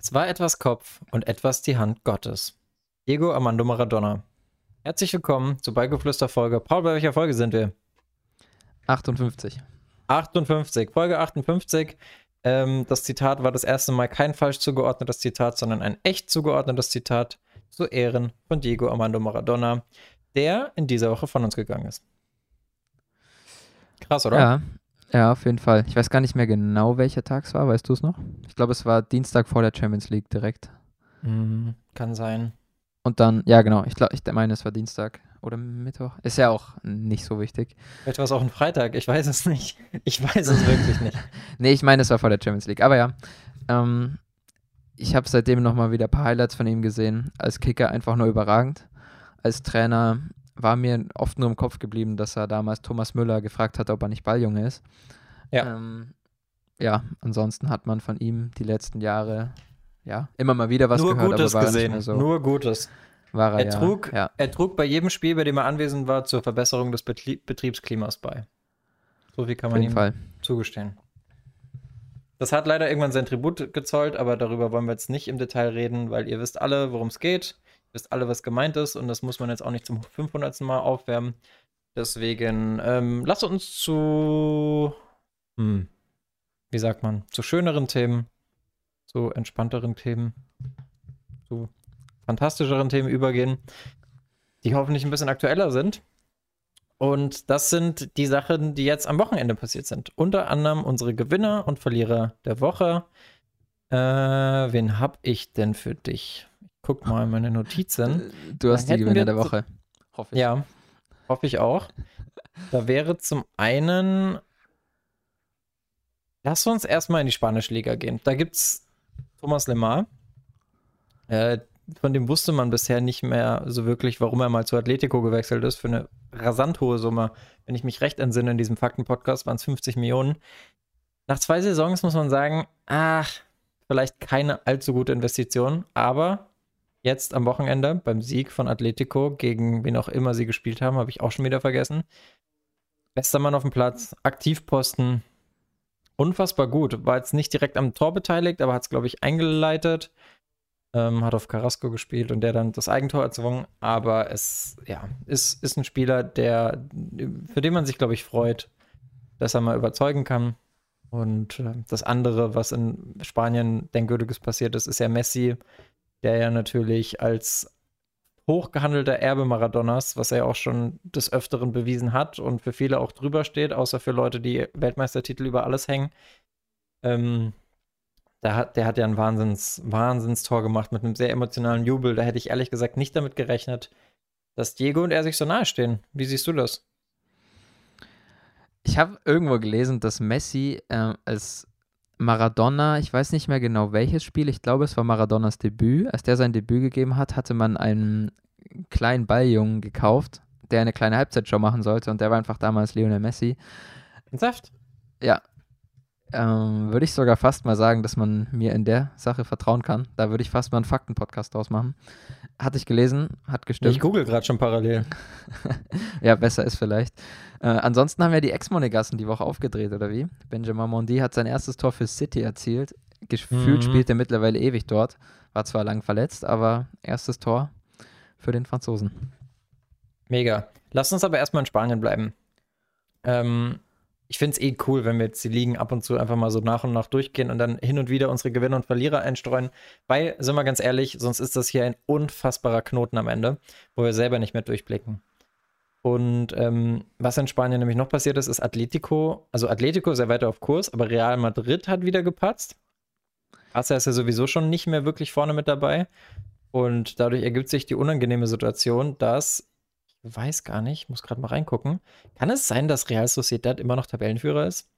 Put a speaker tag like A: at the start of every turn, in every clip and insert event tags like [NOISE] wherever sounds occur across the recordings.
A: Es war etwas Kopf und etwas die Hand Gottes. Diego Armando Maradona. Herzlich willkommen zur Ballgeflüster Folge. Paul, bei welcher Folge sind wir?
B: 58.
A: 58, Folge 58. Ähm, das Zitat war das erste Mal kein falsch zugeordnetes Zitat, sondern ein echt zugeordnetes Zitat zu Ehren von Diego Armando Maradona, der in dieser Woche von uns gegangen ist.
B: Krass, oder? Ja, ja, auf jeden Fall. Ich weiß gar nicht mehr genau, welcher Tag es war. Weißt du es noch? Ich glaube, es war Dienstag vor der Champions League direkt.
A: Mhm, kann sein.
B: Und dann, ja, genau. Ich glaube, ich meine, es war Dienstag oder Mittwoch. Ist ja auch nicht so wichtig.
A: Vielleicht war es auch ein Freitag. Ich weiß es nicht. Ich weiß es wirklich nicht. [LAUGHS]
B: nee, ich meine, es war vor der Champions League. Aber ja, ähm, ich habe seitdem nochmal wieder ein paar Highlights von ihm gesehen. Als Kicker einfach nur überragend. Als Trainer war mir oft nur im Kopf geblieben, dass er damals Thomas Müller gefragt hat, ob er nicht Balljunge ist. Ja. Ähm, ja, ansonsten hat man von ihm die letzten Jahre ja immer mal wieder was
A: nur
B: gehört.
A: Gutes aber war gesehen, so nur Gutes.
B: War er,
A: er, trug, ja. er trug bei jedem Spiel, bei dem er anwesend war, zur Verbesserung des Betrie Betriebsklimas bei. So viel kann man ihm Fall. zugestehen. Das hat leider irgendwann sein Tribut gezollt, aber darüber wollen wir jetzt nicht im Detail reden, weil ihr wisst alle, worum es geht wisst alle, was gemeint ist und das muss man jetzt auch nicht zum 500. Mal aufwärmen. Deswegen ähm, lasst uns zu, hm, wie sagt man, zu schöneren Themen, zu entspannteren Themen, zu fantastischeren Themen übergehen, die hoffentlich ein bisschen aktueller sind. Und das sind die Sachen, die jetzt am Wochenende passiert sind. Unter anderem unsere Gewinner und Verlierer der Woche. Äh, wen hab ich denn für dich? Guck mal in meine Notizen.
B: Du hast die Gewinner der Woche.
A: Hoffe ich. Ja, hoffe ich auch. Da wäre zum einen. Lass uns erstmal in die spanische Liga gehen. Da gibt es Thomas Lemar. Äh, von dem wusste man bisher nicht mehr so wirklich, warum er mal zu Atletico gewechselt ist, für eine rasant hohe Summe. Wenn ich mich recht entsinne, in diesem Fakten-Podcast waren es 50 Millionen. Nach zwei Saisons muss man sagen, ach, vielleicht keine allzu gute Investition, aber jetzt am Wochenende beim Sieg von Atletico gegen wen auch immer sie gespielt haben, habe ich auch schon wieder vergessen. Bester Mann auf dem Platz, Aktivposten, unfassbar gut. War jetzt nicht direkt am Tor beteiligt, aber hat es, glaube ich, eingeleitet. Ähm, hat auf Carrasco gespielt und der dann das Eigentor erzwungen. Aber es ja, ist, ist ein Spieler, der, für den man sich, glaube ich, freut, dass er mal überzeugen kann. Und äh, das andere, was in Spanien denkwürdiges passiert ist, ist ja Messi, der ja natürlich als hochgehandelter Erbe Maradonas, was er auch schon des Öfteren bewiesen hat und für viele auch drüber steht, außer für Leute, die Weltmeistertitel über alles hängen. Ähm, der hat, der hat ja ein Wahnsinns, Wahnsinnstor gemacht mit einem sehr emotionalen Jubel. Da hätte ich ehrlich gesagt nicht damit gerechnet, dass Diego und er sich so nahe stehen. Wie siehst du das?
B: Ich habe irgendwo gelesen, dass Messi äh, als Maradona, ich weiß nicht mehr genau welches Spiel, ich glaube es war Maradonas Debüt. Als der sein Debüt gegeben hat, hatte man einen kleinen Balljungen gekauft, der eine kleine Halbzeitshow machen sollte und der war einfach damals Lionel Messi.
A: Saft?
B: Ja. Ähm, würde ich sogar fast mal sagen, dass man mir in der Sache vertrauen kann. Da würde ich fast mal einen Fakten-Podcast draus machen. Hatte ich gelesen, hat gestimmt.
A: Ich google gerade schon parallel. [LAUGHS]
B: ja, besser ist vielleicht. Äh, ansonsten haben ja die Ex-Monegassen die Woche aufgedreht, oder wie? Benjamin Mondi hat sein erstes Tor für City erzielt. Gefühlt mhm. spielt er mittlerweile ewig dort. War zwar lang verletzt, aber erstes Tor für den Franzosen.
A: Mega. Lass uns aber erstmal in Spanien bleiben. Ähm, ich finde es eh cool, wenn wir jetzt die Ligen ab und zu einfach mal so nach und nach durchgehen und dann hin und wieder unsere Gewinner und Verlierer einstreuen. Weil, sind wir ganz ehrlich, sonst ist das hier ein unfassbarer Knoten am Ende, wo wir selber nicht mehr durchblicken. Und ähm, was in Spanien nämlich noch passiert ist, ist Atletico, also Atletico ist ja weiter auf Kurs, aber Real Madrid hat wieder gepatzt. Barca ist ja sowieso schon nicht mehr wirklich vorne mit dabei. Und dadurch ergibt sich die unangenehme Situation, dass weiß gar nicht, muss gerade mal reingucken. Kann es sein, dass Real Sociedad immer noch Tabellenführer ist?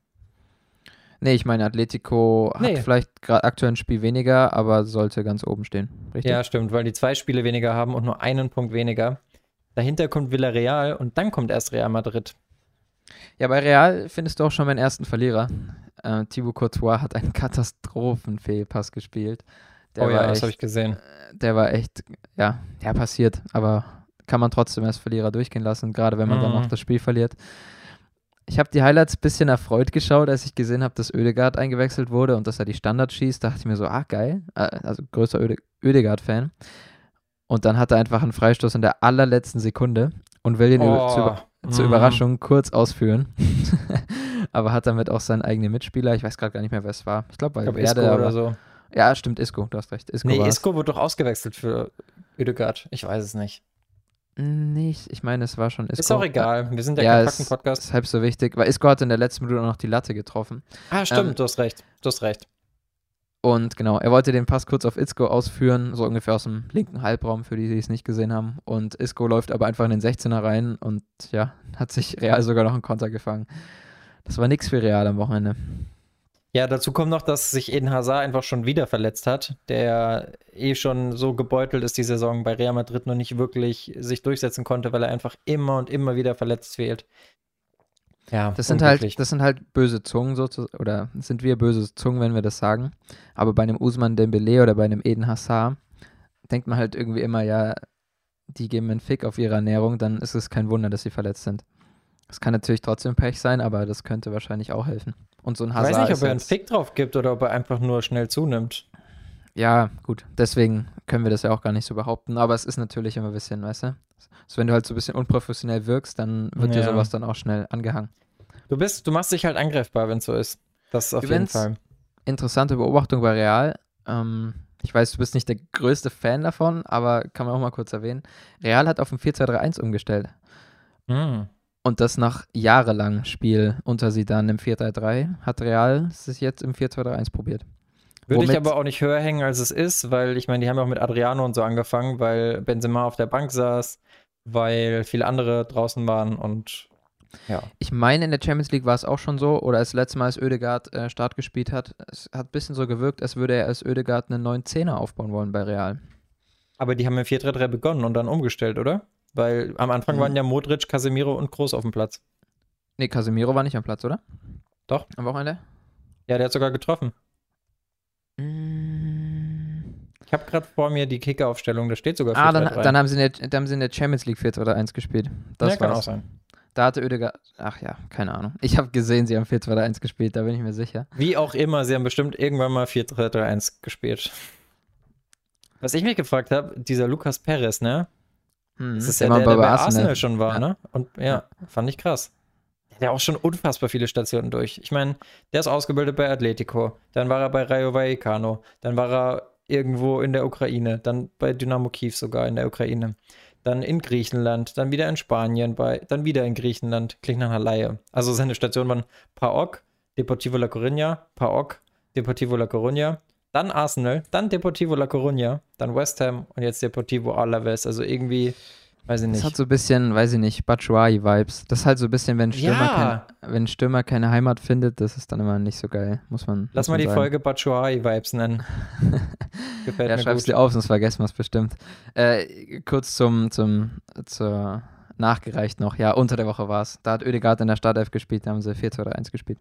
B: Nee, ich meine, Atletico nee. hat vielleicht gerade aktuell ein Spiel weniger, aber sollte ganz oben stehen.
A: Richtig? Ja, stimmt, weil die zwei Spiele weniger haben und nur einen Punkt weniger. Dahinter kommt Villarreal und dann kommt erst Real Madrid.
B: Ja, bei Real findest du auch schon meinen ersten Verlierer. Äh, Thibaut Courtois hat einen [LAUGHS] Katastrophenfehlpass gespielt.
A: Der oh ja, echt, das habe ich gesehen.
B: Der war echt, ja, der passiert, aber kann man trotzdem als Verlierer durchgehen lassen, gerade wenn man mhm. dann noch das Spiel verliert. Ich habe die Highlights ein bisschen erfreut geschaut, als ich gesehen habe, dass Oedegaard eingewechselt wurde und dass er die Standards schießt. Da dachte ich mir so, ah, geil. Äh, also größer Öde Oedegaard-Fan. Und dann hat er einfach einen Freistoß in der allerletzten Sekunde und will ihn
A: Oh,
B: zur, Über zur. Überraschung kurz ausführen. [LAUGHS] aber hat damit auch seinen eigenen Mitspieler. Ich weiß gerade gar nicht mehr, wer es war. Ich glaube,
A: Ich
B: bei
A: glaube, Isco
B: Werde.
A: oder so.
B: Ja, stimmt, Isco. Du hast recht. Isco
A: Nee,
B: war's.
A: Isco wurde doch ausgewechselt für Ödegaard. Ich weiß es nicht.
B: Nicht, ich meine, es war schon Isco.
A: Ist auch egal. Wir sind ja,
B: Ja,
A: kein Fakten-Podcast.
B: ist halb so wichtig, weil Isco hat in der letzten Minute auch noch die Latte getroffen.
A: Ah, stimmt,
B: ähm,
A: du hast recht. Du hast recht.
B: Und genau, er wollte den Pass kurz auf Isco ausführen, so ungefähr aus dem linken Halbraum, für die, die es nicht gesehen haben. Und Isco läuft aber einfach in den 16er rein und ja, hat sich Real sogar noch einen Konter gefangen. Das war nichts für Real am Wochenende.
A: Ja, dazu kommt noch, dass sich Eden Hazard einfach schon wieder verletzt hat, der eh schon so gebeutelt ist die Saison bei Real Madrid noch nicht wirklich sich durchsetzen konnte, weil er einfach immer und immer wieder verletzt fehlt. Ja,
B: Das sind halt, das sind halt böse Zungen sozusagen, oder sind wir böse Zungen, wenn wir das sagen. Aber bei einem Usman Dembele oder bei einem Eden Hazard denkt man halt irgendwie immer, ja, die geben einen Fick auf ihre Ernährung, dann ist es kein Wunder, dass sie verletzt sind. Es kann natürlich trotzdem Pech sein, aber das könnte wahrscheinlich auch helfen. Und so ein
A: Ich
B: Hazard
A: weiß nicht, ob er einen Fick drauf gibt oder ob er einfach nur schnell zunimmt.
B: Ja, gut, deswegen können wir das ja auch gar nicht so behaupten, aber es ist natürlich immer ein bisschen, weißt du? Also wenn du halt so ein bisschen unprofessionell wirkst, dann wird dir
A: Ja.
B: sowas dann auch schnell angehangen.
A: Du bist, du machst dich halt angreifbar, wenn es so ist. Das ist auf jeden
B: Übrigens-
A: Fall.
B: Interessante Beobachtung bei Real. Ähm, ich weiß, du bist nicht der größte Fan davon, aber kann man auch mal kurz erwähnen. Real hat auf ein 4-2-3-1 umgestellt.
A: Mhm.
B: Und das nach jahrelang Spiel unter sie dann im 4-3-3 hat Real sich jetzt im 4-2-3-1 probiert.
A: Würde ich
B: Womit-
A: aber auch nicht höher hängen, als es ist, weil ich meine, die haben ja auch mit Adriano und so angefangen, weil Benzema auf der Bank saß, weil viele andere draußen waren und ja.
B: Ich meine, in der Champions League war es auch schon so, oder als letztes Mal, als Oedegaard äh, Start gespielt hat, es hat ein bisschen so gewirkt, als würde er als Oedegaard einen neuen Zehner aufbauen wollen bei Real.
A: Aber die haben im 4-3-3 begonnen und dann umgestellt, oder? Weil am Anfang
B: Mhm.
A: waren ja Modric, Casemiro und Groß auf dem Platz.
B: Nee, Casemiro war nicht am Platz, oder?
A: Doch.
B: Am Wochenende?
A: Ja, der hat sogar getroffen.
B: Mm.
A: Ich habe gerade vor mir die Kicker-Aufstellung, da steht sogar 4-3-3.
B: Ah, dann, dann, haben sie in der, dann haben sie in der Champions League 4-2-3-1 gespielt. Das
A: ja, kann auch sein.
B: Da hatte Oedegaard, ach ja, keine Ahnung. Ich habe gesehen, sie haben 4-2-3-1 gespielt, da bin ich mir sicher.
A: Wie auch immer, sie haben bestimmt irgendwann mal 4-3-3-1 gespielt. Was ich mich gefragt habe, dieser Lukas Perez, ne? Das ist
B: der
A: ja der, der bei Arsenal, schon war,
B: Ja.
A: ne? Und ja,
B: Ja.
A: fand ich krass. Der hat ja auch schon unfassbar viele Stationen durch. Ich meine, der ist ausgebildet bei Atletico, dann war er bei Rayo Vallecano, dann war er irgendwo in der Ukraine, dann bei Dynamo Kiew sogar in der Ukraine, dann in Griechenland, dann wieder in Spanien, bei, dann wieder in Griechenland, klingt nach einer Laie. Also seine Stationen waren PAOK, Deportivo La Coruña, PAOK, Deportivo La Coruña, dann Arsenal, dann Deportivo La Coruña, dann West Ham und jetzt Deportivo Alaves. Also irgendwie, weiß ich
B: Das
A: nicht.
B: hat so ein bisschen, weiß ich nicht, Batshuayi-Vibes. Das ist halt so ein bisschen, wenn Stürmer,
A: Ja.
B: kein, wenn Stürmer keine Heimat findet, das ist dann immer nicht so geil, muss man
A: Lass
B: muss
A: mal die
B: sagen.
A: Folge Batshuayi-Vibes nennen. [LAUGHS] Gefällt
B: Ja,
A: mir
B: schreib's
A: gut.
B: dir auf, sonst vergessen wir es bestimmt. Äh, kurz zum, zum, zur nachgereicht noch. Ja, unter der Woche war es. Da hat Oedegaard in der Startelf gespielt, da haben sie 4-2-3-1 gespielt.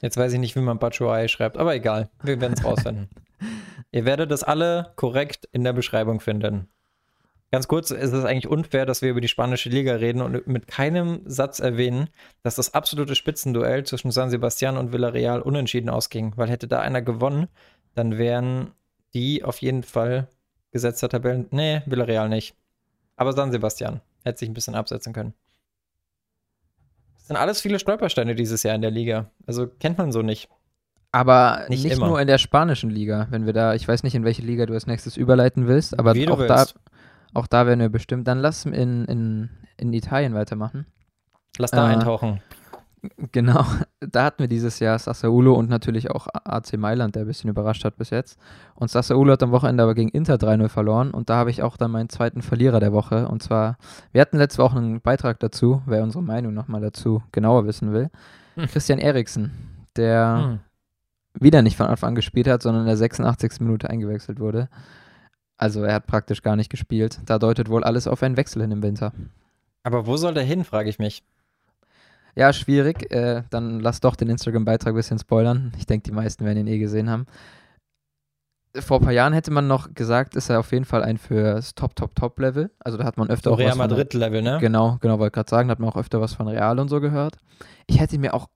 A: Jetzt weiß ich nicht, wie man Batshuayi schreibt, aber egal. Wir werden es rausfinden. [LAUGHS] Ihr werdet das alle korrekt in der Beschreibung finden. Ganz kurz, es ist eigentlich unfair, dass wir über die spanische Liga reden und mit keinem Satz erwähnen, dass das absolute Spitzenduell zwischen San Sebastian und Villarreal unentschieden ausging. Weil hätte da einer gewonnen, dann wären die auf jeden Fall gesetzter Tabellen. Nee, Villarreal nicht. Aber San Sebastian hätte sich ein bisschen absetzen können. Sind alles viele Stolpersteine dieses Jahr in der Liga. Also kennt man so nicht.
B: Aber
A: Nicht
B: nicht, nur in der spanischen Liga, wenn wir da, ich weiß nicht, in welche Liga du als nächstes überleiten willst, aber auch da,
A: willst.
B: auch da werden wir bestimmt. Dann lass in, in, in Italien weitermachen.
A: Lass da
B: Äh,
A: eintauchen.
B: Genau, [LAUGHS] da hatten wir dieses Jahr Sassuolo und natürlich auch AC Mailand, der ein bisschen überrascht hat bis jetzt. Und Sassuolo hat am Wochenende aber gegen Inter 3-0 verloren und da habe ich auch dann meinen zweiten Verlierer der Woche. Und zwar, wir hatten letzte Woche einen Beitrag dazu, wer unsere Meinung nochmal dazu genauer wissen will.
A: Hm.
B: Christian Eriksen, der
A: Hm.
B: wieder nicht von Anfang an gespielt hat, sondern in der 86. Minute eingewechselt wurde. Also er hat praktisch gar nicht gespielt. Da deutet wohl alles auf einen Wechsel hin im Winter.
A: Aber wo soll der hin, frage ich mich.
B: Ja, schwierig. Äh, dann lass doch den Instagram-Beitrag ein bisschen spoilern. Ich denke, die meisten werden ihn eh gesehen haben. vor ein paar Jahren hätte man noch gesagt, ist er auf jeden Fall ein fürs Top, Top, Top-Level. Also da hat man öfter
A: So
B: auch
A: Real
B: was von
A: Madrid-Level, ne?
B: Genau, genau, wollte gerade sagen, da hat man auch öfter was von Real und so gehört. Ich hätte mir auch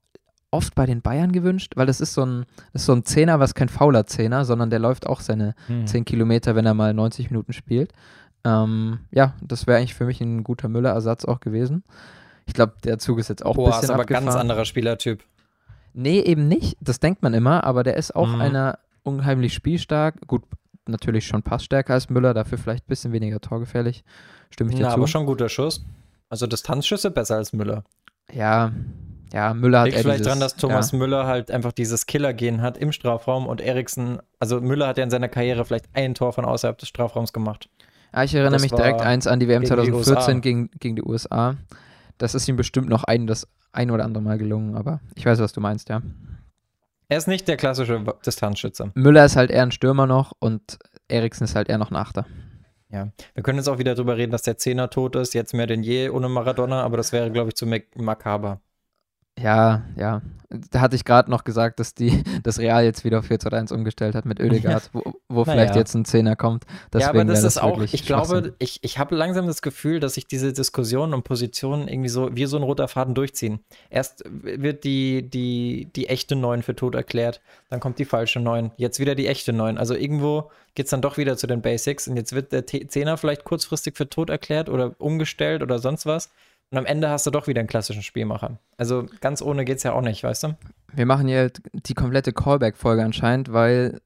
B: oft bei den Bayern gewünscht, weil das ist so ein, ist so ein Zehner, was kein fauler Zehner, sondern der läuft auch seine
A: Hm.
B: 10 Kilometer, wenn er mal 90 Minuten spielt. Ähm, ja, das wäre eigentlich für mich ein guter Müller-Ersatz auch gewesen. Ich glaube, der Zug ist jetzt auch ein
A: Boah,
B: bisschen
A: ist aber
B: abgefahren.
A: ganz anderer Spielertyp.
B: Nee, eben nicht. Das denkt man immer, aber der ist auch
A: Mhm.
B: einer unheimlich spielstark. Gut, natürlich schon passstärker als Müller, dafür vielleicht ein bisschen weniger torgefährlich. Stimme ich dir
A: Na,
B: zu.
A: aber schon guter Schuss. Also Distanzschüsse besser als Müller.
B: Ja, ja, Müller hat
A: Liegt vielleicht
B: dieses,
A: dran, dass Thomas
B: Ja,
A: Müller halt einfach dieses Killer-Gen hat im Strafraum und Eriksen, also Müller hat ja in seiner Karriere vielleicht ein Tor von außerhalb des Strafraums gemacht.
B: Ah, ich erinnere
A: das
B: mich direkt eins an die WM
A: gegen die
B: 2014
A: USA.
B: gegen, gegen die USA. Das ist ihm bestimmt noch ein, das ein oder andere Mal gelungen, aber ich weiß, was du meinst, ja.
A: Er ist nicht der klassische Distanzschütze.
B: Müller ist halt eher ein Stürmer noch und Eriksen ist halt eher noch ein Achter.
A: Ja. Wir können jetzt auch wieder drüber reden, dass der Zehner tot ist, jetzt mehr denn je ohne Maradona, aber das wäre, glaube ich, zu mak- makaber.
B: Ja, ja. Da hatte ich gerade noch gesagt, dass die [LAUGHS] das Real jetzt wieder auf 4 zu 1 umgestellt hat mit Ödegaard, [LAUGHS] wo, wo
A: Naja.
B: vielleicht jetzt ein Zehner kommt. Deswegen
A: ja, aber das ist auch,
B: wirklich
A: ich glaube, ich, ich habe langsam das Gefühl, dass sich diese Diskussionen und Positionen irgendwie so wie so ein roter Faden durchziehen. Erst wird die, die, die echte Neun für tot erklärt, dann kommt die falsche Neun, jetzt wieder die echte Neun. Also irgendwo geht es dann doch wieder zu den Basics und jetzt wird der Zehner vielleicht kurzfristig für tot erklärt oder umgestellt oder sonst was. Und am Ende hast du doch wieder einen klassischen Spielmacher. Also ganz ohne geht es ja auch nicht, weißt du?
B: Wir machen hier die komplette Callback-Folge anscheinend, weil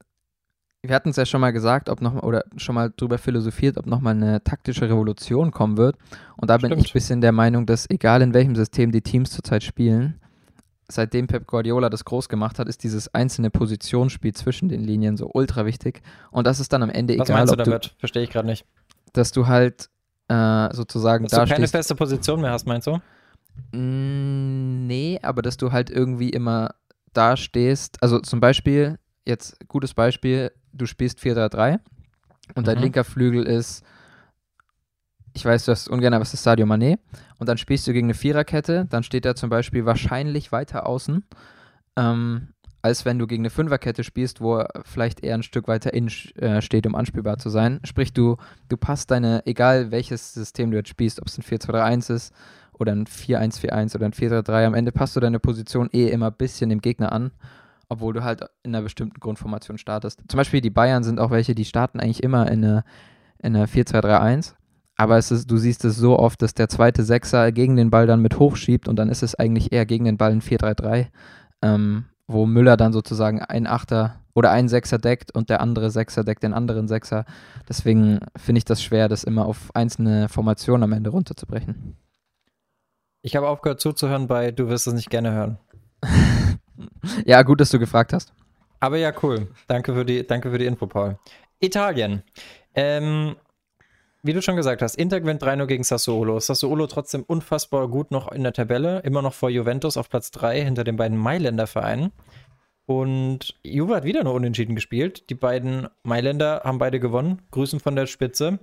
B: wir hatten es ja schon mal gesagt, ob noch oder schon mal drüber philosophiert, ob nochmal eine taktische Revolution kommen wird. Und da bin
A: Stimmt.
B: ich ein bisschen der Meinung, dass egal in welchem System die Teams zurzeit spielen, seitdem Pep Guardiola das groß gemacht hat, ist dieses einzelne Positionsspiel zwischen den Linien so ultra wichtig. Und das ist dann am Ende
A: Was
B: egal,
A: meinst du
B: ob du,
A: damit? Verstehe ich gerade nicht.
B: dass du halt äh, sozusagen
A: Dass du keine
B: stehst.
A: feste Position mehr hast, meinst du?
B: Mm, Nee, aber dass du halt irgendwie immer da stehst. Also zum Beispiel, jetzt gutes Beispiel, du spielst 4-3-3 und dein
A: Mhm.
B: linker Flügel ist, ich weiß, du hast ungern, aber es ist Sadio Mané. Und dann spielst du gegen eine Viererkette, dann steht er zum Beispiel wahrscheinlich weiter außen, ähm, als wenn du gegen eine Fünferkette spielst, wo er vielleicht eher ein Stück weiter innen äh, steht, um anspielbar zu sein. Sprich, du, du passt deine, egal welches System du jetzt spielst, ob es ein 4-2-3-1 ist oder ein 4-1-4-1 oder ein 4-3-3, am Ende passt du deine Position eh immer ein bisschen dem Gegner an, obwohl du halt in einer bestimmten Grundformation startest. Zum Beispiel die Bayern sind auch welche, die starten eigentlich immer in einer, in einer 4-2-3-1, aber es ist, du siehst es so oft, dass der zweite Sechser gegen den Ball dann mit hochschiebt und dann ist es eigentlich eher gegen den Ball ein 4-3-3, ähm, wo Müller dann sozusagen ein Achter oder ein Sechser deckt und der andere Sechser deckt den anderen Sechser. Deswegen finde ich das schwer, das immer auf einzelne Formationen am Ende runterzubrechen.
A: Ich habe aufgehört zuzuhören bei Du wirst es nicht gerne hören. [LAUGHS]
B: Ja, gut, dass du gefragt hast.
A: Aber ja, cool. Danke für die, danke für die Info, Paul. Italien. Ähm, wie du schon gesagt hast, Inter gewinnt 3-0 gegen Sassuolo. Sassuolo trotzdem unfassbar gut noch in der Tabelle, immer noch vor Juventus auf Platz 3 hinter den beiden Mailänder Vereinen. Und Juve hat wieder nur unentschieden gespielt. Die beiden Mailänder haben beide gewonnen. Grüßen von der Spitze.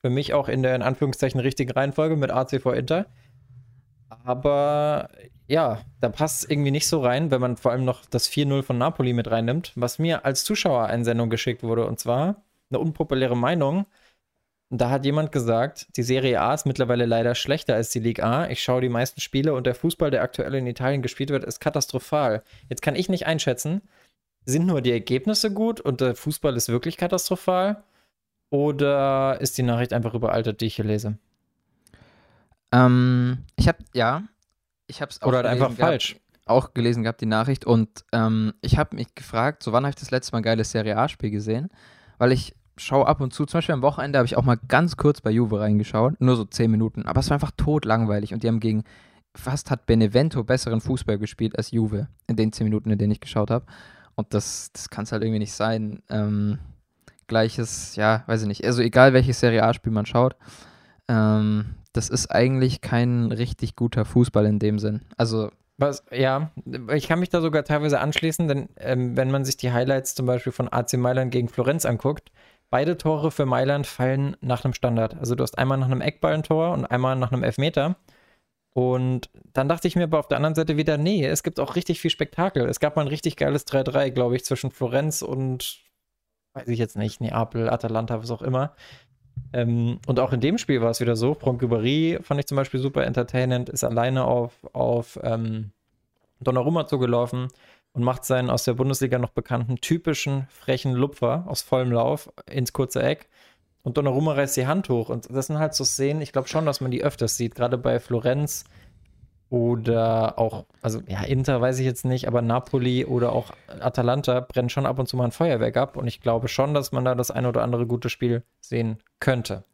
A: Für mich auch in der in Anführungszeichen richtigen Reihenfolge mit AC vor Inter. Aber ja, da passt es irgendwie nicht so rein, wenn man vor allem noch das 4-0 von Napoli mit reinnimmt, was mir als Zuschauereinsendung geschickt wurde. Und zwar eine unpopuläre Meinung. Da hat jemand gesagt, die Serie A ist mittlerweile leider schlechter als die Liga A. Ich schaue die meisten Spiele und der Fußball, der aktuell in Italien gespielt wird, ist katastrophal. Jetzt kann ich nicht einschätzen, sind nur die Ergebnisse gut und der Fußball ist wirklich katastrophal? Oder ist die Nachricht einfach überaltet, die ich hier lese?
B: Ähm, ich habe, ja, ich habe es auch
A: Oder halt
B: gelesen
A: einfach
B: gehabt,
A: falsch?
B: auch gelesen gehabt, die Nachricht. Und ähm, ich habe mich gefragt, so wann habe ich das letzte Mal ein geiles Serie A-Spiel gesehen? Weil ich schaue ab und zu, zum Beispiel am Wochenende habe ich auch mal ganz kurz bei Juve reingeschaut, nur so 10 Minuten. Aber es war einfach totlangweilig und die haben gegen, fast hat Benevento besseren Fußball gespielt als Juve in den 10 Minuten, in denen ich geschaut habe. Und das, das kann es halt irgendwie nicht sein. Ähm, gleiches, ja, weiß ich nicht. Also egal welches Serie A-Spiel man schaut, ähm, das ist eigentlich kein richtig guter Fußball in dem Sinn. Also,
A: Was, ja, ich kann mich da sogar teilweise anschließen, denn ähm, wenn man sich die Highlights zum Beispiel von AC Mailand gegen Florenz anguckt, beide Tore für Mailand fallen nach einem Standard. Also du hast einmal nach einem Eckballentor und einmal nach einem Elfmeter. Und dann dachte ich mir aber auf der anderen Seite wieder, nee, es gibt auch richtig viel Spektakel. Es gab mal ein richtig geiles 3-3, glaube ich, zwischen Florenz und weiß ich jetzt nicht, Neapel, Atalanta, was auch immer. Ähm, und auch in dem Spiel war es wieder so. Franck Ribéry fand ich zum Beispiel super entertainend, ist alleine auf, auf ähm, Donnarumma zugelaufen und macht seinen aus der Bundesliga noch bekannten typischen frechen Lupfer aus vollem Lauf ins kurze Eck. Und Donnarumma reißt die Hand hoch. Und das sind halt so Szenen, ich glaube schon, dass man die öfters sieht, gerade bei Florenz oder auch, also ja, Inter weiß ich jetzt nicht, aber Napoli oder auch Atalanta brennen schon ab und zu mal ein Feuerwerk ab. Und ich glaube schon, dass man da das ein oder andere gute Spiel sehen könnte.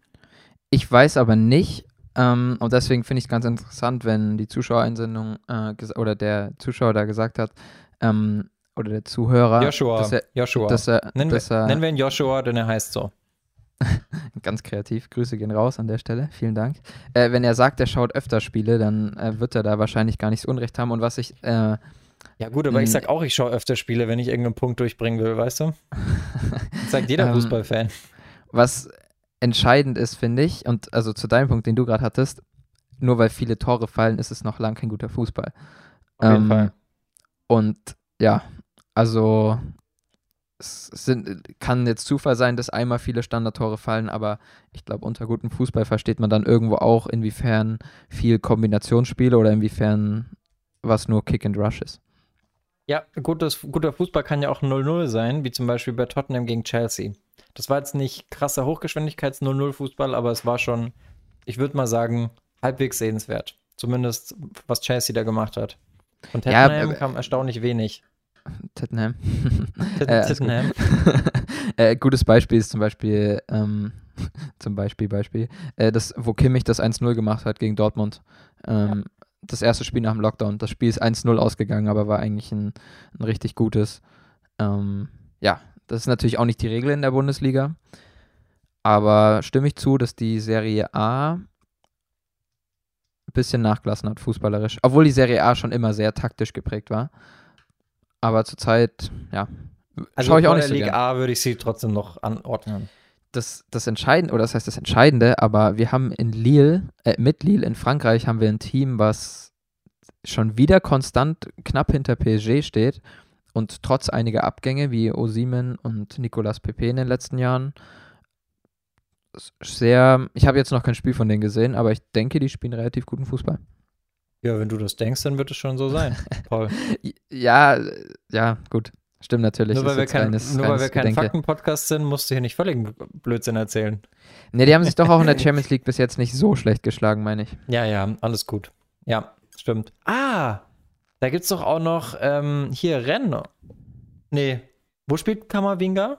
B: Ich weiß aber nicht, ähm, und deswegen finde ich es ganz interessant, wenn die Zuschauerinsendung äh, oder der Zuschauer da gesagt hat, ähm, oder der Zuhörer,
A: Joshua,
B: dass er,
A: Joshua.
B: dass er,
A: nennen,
B: dass
A: wir,
B: er
A: nennen wir ihn Joshua, denn er heißt so. [LAUGHS]
B: Ganz kreativ. Grüße gehen raus an der Stelle. Vielen Dank. Äh, wenn er sagt, er schaut öfter Spiele, dann äh, wird er da wahrscheinlich gar nicht so Unrecht haben. Und was ich. Äh,
A: ja, gut, aber ich sag auch, ich schaue öfter Spiele, wenn ich irgendeinen Punkt durchbringen will, weißt du? [LAUGHS] Das sagt jeder
B: Ähm,
A: Fußballfan.
B: was entscheidend ist, finde ich, und also zu deinem Punkt, den du gerade hattest, nur weil viele Tore fallen, ist es noch lang kein guter Fußball.
A: Auf jeden
B: Ähm,
A: Fall.
B: Und ja, also es sind, kann jetzt Zufall sein, dass einmal viele Standardtore fallen, aber ich glaube, unter gutem Fußball versteht man dann irgendwo auch, inwiefern viel Kombinationsspiele oder inwiefern was nur Kick and Rush ist.
A: Ja, gutes, guter Fußball kann ja auch 0-0 sein, wie zum Beispiel bei Tottenham gegen Chelsea. Das war jetzt nicht krasser Hochgeschwindigkeits-0-0-Fußball, aber es war schon, ich würde mal sagen, halbwegs sehenswert. Zumindest, was Chelsea da gemacht hat. Von
B: Ja,
A: Tottenham
B: äh,
A: kam erstaunlich wenig.
B: Tottenham. [LAUGHS] Äh.
A: Tottenham. [LAUGHS]
B: äh, gutes Beispiel ist zum Beispiel, ähm, [LAUGHS] zum Beispiel, Beispiel, äh, das, wo Kimmich das 1-0 gemacht hat gegen Dortmund. Ähm, Das erste Spiel nach dem Lockdown. Das Spiel ist 1-0 ausgegangen, aber war eigentlich ein, ein richtig gutes. Ähm, ja, das ist natürlich auch nicht die Regel in der Bundesliga. Aber stimme ich zu, dass die Serie A ein bisschen nachgelassen hat, fußballerisch. Obwohl die Serie A schon immer sehr taktisch geprägt war. Aber zurzeit, ja,
A: Also
B: schaue ich auch nicht
A: der
B: so
A: Liga
B: gern.
A: A würde ich sie trotzdem noch anordnen.
B: das, das Entscheidende, oder das heißt das Entscheidende, aber wir haben in Lille, äh, mit Lille in Frankreich haben wir ein Team, was schon wieder konstant knapp hinter PSG steht und trotz einiger Abgänge wie Osimen und Nicolas Pepe in den letzten Jahren sehr, ich habe jetzt noch kein Spiel von denen gesehen, aber ich denke, die spielen relativ guten Fußball.
A: Ja, wenn du das denkst, dann wird es schon so sein, [LAUGHS] Paul.
B: Ja, ja, gut. Stimmt natürlich.
A: nur weil wir kein,
B: reines-
A: nur weil wir kein. Fakten-Podcast sind, musst du hier nicht völlig Blödsinn erzählen.
B: Ne, die haben sich doch auch in der [LAUGHS] Champions League bis jetzt nicht so schlecht geschlagen, meine ich.
A: Ja, ja, alles gut. Ja, stimmt. Ah, da gibt's doch auch noch ähm, hier Rennen. Nee, wo spielt Kamavinga?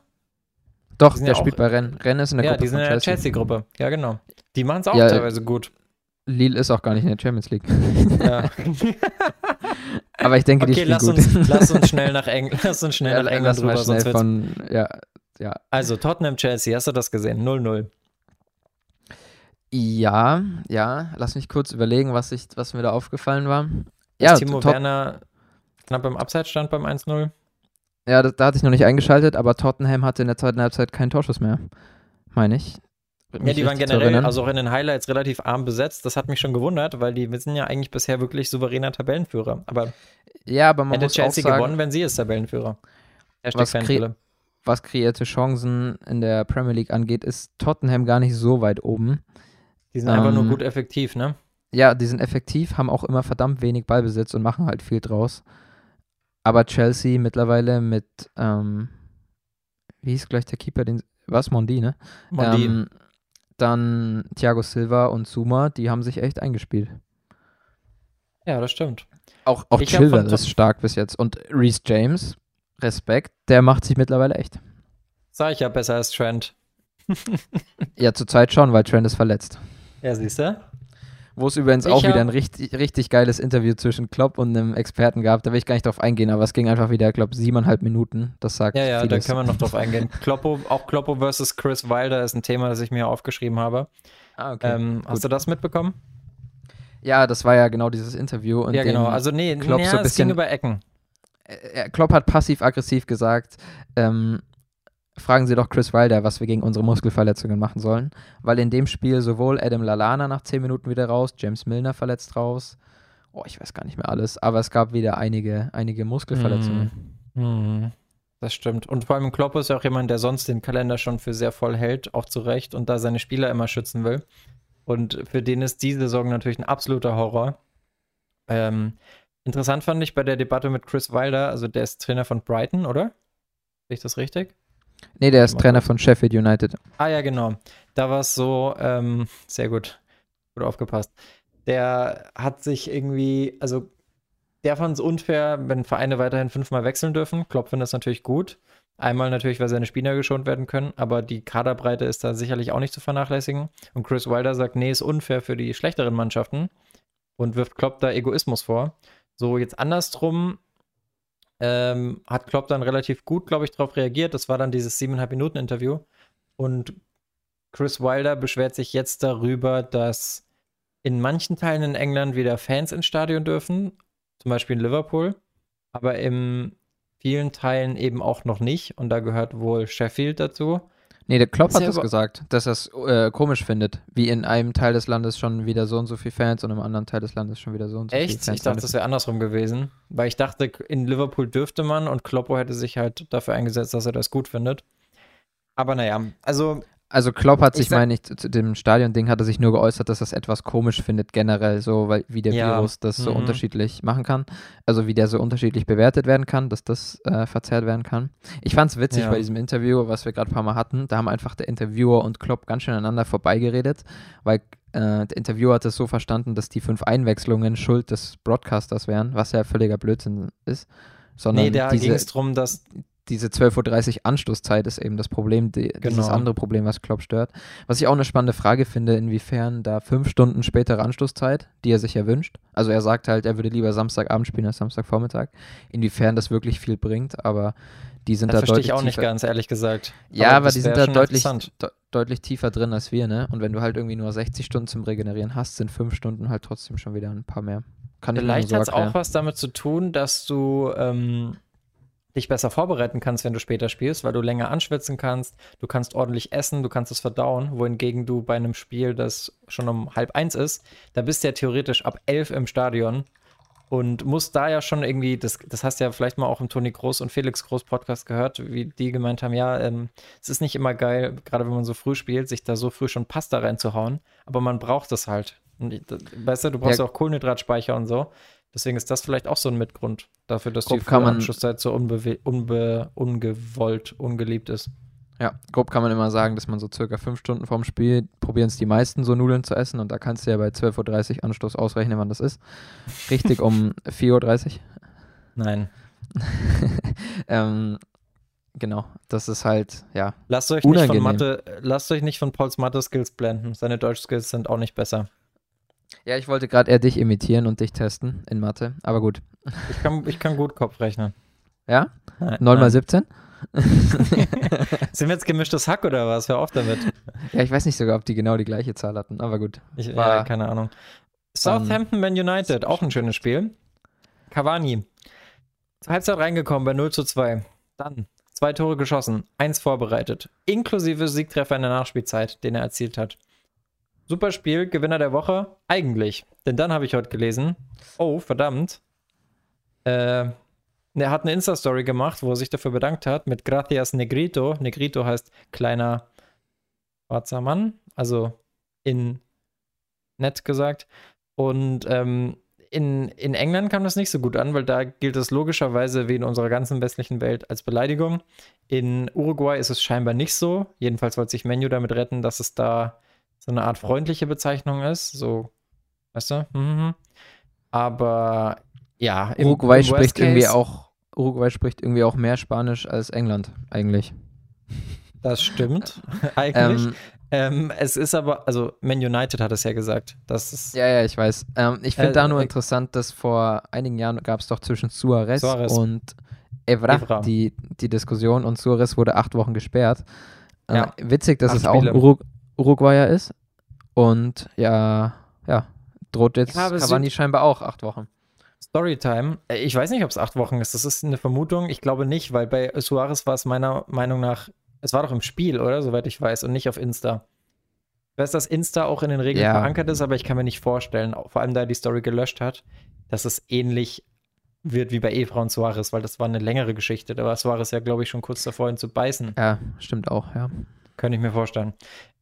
B: Doch,
A: Die
B: der
A: ja
B: spielt bei Rennes. Rennes ist in der
A: Ja,
B: Gruppe
A: die sind in der
B: Chelsea.
A: Chelsea-Gruppe. Ja, genau. Die machen es auch
B: Ja,
A: teilweise gut.
B: Lille ist auch gar nicht in der Champions League.
A: Ja. [LAUGHS]
B: Aber ich denke, die
A: okay,
B: spielen
A: lass
B: gut.
A: uns, lass uns schnell nach England, [LAUGHS] lass uns schnell
B: Ja,
A: nach England
B: lass mal
A: rüber, sonst
B: schnell
A: wird's
B: von, ja, ja.
A: Also, Tottenham Chelsea, hast du das gesehen? 0-0.
B: Ja, ja, lass mich kurz überlegen, was, ich, was mir da aufgefallen war.
A: Dass
B: Ja,
A: Timo
B: Tot-
A: Werner knapp im Abseits stand beim 1-0.
B: Ja da, da hatte ich noch nicht eingeschaltet, aber Tottenham hatte in der zweiten Halbzeit keinen Torschuss mehr, meine ich.
A: Ja, die waren generell, also auch in den Highlights relativ arm besetzt. Das hat mich schon gewundert, weil die wir sind ja eigentlich bisher wirklich souveräner Tabellenführer. Aber
B: ja, aber man
A: hätte
B: muss
A: Chelsea
B: auch sagen,
A: gewonnen, wenn sie ist Tabellenführer.
B: Was kre- was kreierte Chancen in der Premier League angeht, ist Tottenham gar nicht so weit oben.
A: Die sind einfach nur
B: ähm,
A: gut effektiv, ne?
B: Ja, die sind effektiv, haben auch immer verdammt wenig Ballbesitz und machen halt viel draus. Aber Chelsea mittlerweile mit, ähm, wie hieß gleich der Keeper, den, was, Mondi, ne?
A: Mondi.
B: Ähm, dann Thiago Silva und Zuma, die haben sich echt eingespielt.
A: ja, das stimmt.
B: Auch, auch
A: Ich
B: Chilwell ist stark bis jetzt. Und Reece James, Respekt, der macht sich mittlerweile echt.
A: Sag ich ja besser als Trent. [LAUGHS]
B: Ja, zurzeit schon, weil Trent ist verletzt.
A: Ja, siehst du?
B: Wo es übrigens
A: Ich
B: auch wieder ein richtig, richtig geiles Interview zwischen Klopp und einem Experten gab. Da will ich gar nicht drauf eingehen, aber es ging einfach wieder, glaube siebeneinhalb Minuten. Das sagt
A: Ja, ja, da
B: vieles.
A: können wir noch drauf eingehen. [LAUGHS] Kloppo, auch Kloppo versus Chris Wilder ist ein Thema, das ich mir aufgeschrieben habe.
B: ah, okay.
A: Ähm, hast du das mitbekommen?
B: ja, das war ja genau dieses Interview. Und
A: ja, genau. Also, nee,
B: Klopp
A: ja,
B: so ein
A: es ging
B: bisschen-
A: über Ecken.
B: äh, Klopp hat passiv-aggressiv gesagt, ähm, fragen Sie doch Chris Wilder, was wir gegen unsere Muskelverletzungen machen sollen. Weil in dem Spiel sowohl Adam Lalana nach 10 Minuten wieder raus, James Milner verletzt raus. Oh, ich weiß gar nicht mehr alles, aber es gab wieder einige, einige Muskelverletzungen.
A: Mhm. Das stimmt. Und vor allem Klopp ist ja auch jemand, der sonst den Kalender schon für sehr voll hält, auch zu Recht, und da seine Spieler immer schützen will. Und für den ist diese Saison natürlich ein absoluter Horror. Ähm, interessant fand ich bei der Debatte mit Chris Wilder, also der ist Trainer von Brighton, oder? Sehe ich das richtig?
B: Nee, der ist Trainer von Sheffield United.
A: Ah ja, genau. Da war es so, ähm, sehr gut, gut aufgepasst. Der hat sich irgendwie, also der fand es unfair, wenn Vereine weiterhin fünfmal wechseln dürfen. Klopp findet das natürlich gut. Einmal natürlich, weil seine Spieler geschont werden können, aber die Kaderbreite ist da sicherlich auch nicht zu vernachlässigen. Und Chris Wilder sagt, nee, ist unfair für die schlechteren Mannschaften und wirft Klopp da Egoismus vor. So, jetzt andersrum ähm, hat Klopp dann relativ gut, glaube ich, darauf reagiert. Das war dann dieses siebeneinhalb Minuten Interview. Und Chris Wilder beschwert sich jetzt darüber, dass in manchen Teilen in England wieder Fans ins Stadion dürfen, zum Beispiel in Liverpool, aber in vielen Teilen eben auch noch nicht. Und da gehört wohl Sheffield dazu.
B: Nee, der Klopp hat das gesagt, dass er es äh, komisch findet, wie in einem Teil des Landes schon wieder so und so viele Fans und im anderen Teil des Landes schon wieder so und so
A: Echt?
B: viele Fans.
A: Ich dachte, das wäre andersrum gewesen. Weil ich dachte, in Liverpool dürfte man und Kloppo hätte sich halt dafür eingesetzt, dass er das gut findet. Aber naja, also
B: also Klopp hat sich, meine ich, zu dem Stadion-Ding hat er sich nur geäußert, dass er es etwas komisch findet, generell so, weil wie der ja. Virus das so mhm. unterschiedlich machen kann. Also wie der so unterschiedlich bewertet werden kann, dass das äh, verzerrt werden kann. Ich fand es witzig ja. bei diesem Interview, was wir gerade ein paar Mal hatten, da haben einfach der Interviewer und Klopp ganz schön aneinander vorbeigeredet, weil äh, der Interviewer hat es so verstanden, dass die fünf Einwechslungen Schuld des Broadcasters wären, was ja völliger Blödsinn ist. Sondern nee,
A: da ging es darum, dass
B: diese 12.30 Uhr Anstoßzeit ist eben das Problem, die, genau. dieses andere Problem, was Klopp stört. Was ich auch eine spannende Frage finde, inwiefern da fünf Stunden spätere Anstoßzeit, die er sich ja wünscht, also er sagt halt, er würde lieber Samstagabend spielen als Samstagvormittag, inwiefern das wirklich viel bringt, aber die sind das da deutlich
A: ich auch nicht ganz, ehrlich gesagt.
B: Ja, aber, aber die sind da deutlich, de deutlich tiefer drin als wir, ne? Und wenn du halt irgendwie nur 60 Stunden zum Regenerieren hast, sind fünf Stunden halt trotzdem schon wieder ein paar mehr.
A: Kann Vielleicht hat es auch was damit zu tun, dass du ähm, dich besser vorbereiten kannst, wenn du später spielst, weil du länger anschwitzen kannst, du kannst ordentlich essen, du kannst es verdauen, wohingegen du bei einem Spiel, das schon um halb eins ist, da bist du ja theoretisch ab elf im Stadion und musst da ja schon irgendwie, das, das hast du ja vielleicht mal auch im Toni Groß und Felix Groß Podcast gehört, wie die gemeint haben, ja, ähm, es ist nicht immer geil, gerade wenn man so früh spielt, sich da so früh schon Pasta reinzuhauen, aber man braucht es halt. Und, weißt du, du brauchst ja auch Kohlenhydratspeicher und so. Deswegen ist das vielleicht auch so ein Mitgrund dafür, dass grob die Anschlusszeit so unbe ungewollt, ungeliebt ist.
B: Ja, grob kann man immer sagen, dass man so circa fünf Stunden vorm Spiel probieren es die meisten so Nudeln zu essen und da kannst du ja bei 12.30 Uhr Anstoß ausrechnen, wann das ist. Richtig um [LAUGHS] 4.30 Uhr?
A: Nein. [LAUGHS]
B: ähm, genau, das ist halt, ja.
A: Lasst euch, nicht von Mathe, lasst euch nicht von Pauls Mathe-Skills blenden. Seine Deutsch-Skills sind auch nicht besser.
B: Ja, ich wollte gerade eher dich imitieren und dich testen in Mathe, aber gut.
A: Ich kann, ich kann gut Kopf rechnen.
B: Ja? Nein, 9 mal 17? [LAUGHS]
A: Sind wir jetzt gemischtes Hack oder was? Hör auf damit.
B: Ja, ich weiß nicht sogar, ob die genau die gleiche Zahl hatten, aber gut.
A: Ich, War, ja, keine Ahnung. Southampton Man United, auch ein schönes Spiel. Cavani. Zur Halbzeit reingekommen bei 0 zu 2. Dann zwei Tore geschossen, eins vorbereitet. Inklusive Siegtreffer in der Nachspielzeit, den er erzielt hat. Super Spiel, Gewinner der Woche? Eigentlich. Denn dann habe ich heute gelesen, oh, verdammt. Äh, er hat eine Insta-Story gemacht, wo er sich dafür bedankt hat mit Gracias Negrito. Negrito heißt kleiner schwarzer Mann, also in nett gesagt. Und ähm, in, in England kam das nicht so gut an, weil da gilt es logischerweise wie in unserer ganzen westlichen Welt als Beleidigung. In Uruguay ist es scheinbar nicht so. Jedenfalls wollte sich Menu damit retten, dass es da so eine Art freundliche Bezeichnung ist. So, weißt du? Mhm. Aber ja,
B: im, Uruguay im spricht Case, irgendwie auch Uruguay spricht irgendwie auch mehr Spanisch als England eigentlich.
A: Das stimmt [LAUGHS] [LAUGHS] eigentlich. Ähm, ähm, es ist aber, also Man United hat es ja gesagt. Das ist,
B: ja, ja, ich weiß. Ähm, ich finde äh, da nur äh, interessant, dass vor einigen Jahren gab es doch zwischen Suarez, Suarez. und Evra, Evra, Die, die Diskussion und Suarez wurde acht Wochen gesperrt. Äh, ja. Witzig, dass Acht es auch Uru Uruguayer ist. Und ja, ja, droht jetzt Cavani scheinbar auch acht Wochen.
A: Storytime. Äh, ich weiß nicht, ob es acht Wochen ist. Das ist eine Vermutung. Ich glaube nicht, weil bei Suarez war es meiner Meinung nach, es war doch im Spiel, oder? Soweit ich weiß, und nicht auf Insta. Ich weiß, dass Insta auch in den Regeln ja. verankert ist, aber ich kann mir nicht vorstellen, vor allem da er die Story gelöscht hat, dass es ähnlich wird wie bei Efra und Suarez, weil das war eine längere Geschichte. Da war Suarez ja, glaube ich, schon kurz davor, ihn zu beißen.
B: Ja, stimmt auch, ja.
A: Könnte ich mir vorstellen.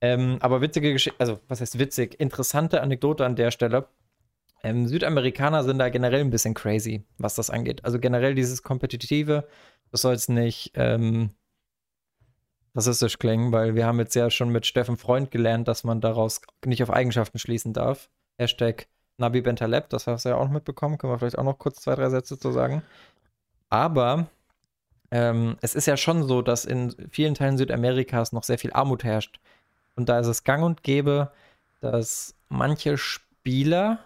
A: Ähm, aber witzige Geschichte, also was heißt witzig? Interessante Anekdote an der Stelle. Ähm, Südamerikaner sind da generell ein bisschen crazy, was das angeht. Also generell dieses Kompetitive, das soll jetzt nicht ähm, rassistisch klingen, weil wir haben jetzt ja schon mit Steffen Freund gelernt, dass man daraus nicht auf Eigenschaften schließen darf. Hashtag Nabi Bentaleb, das hast du ja auch mitbekommen, können wir vielleicht auch noch kurz zwei, drei Sätze zu sagen. Aber ähm, es ist ja schon so, dass in vielen Teilen Südamerikas noch sehr viel Armut herrscht. Und da ist es gang und gäbe, dass manche Spieler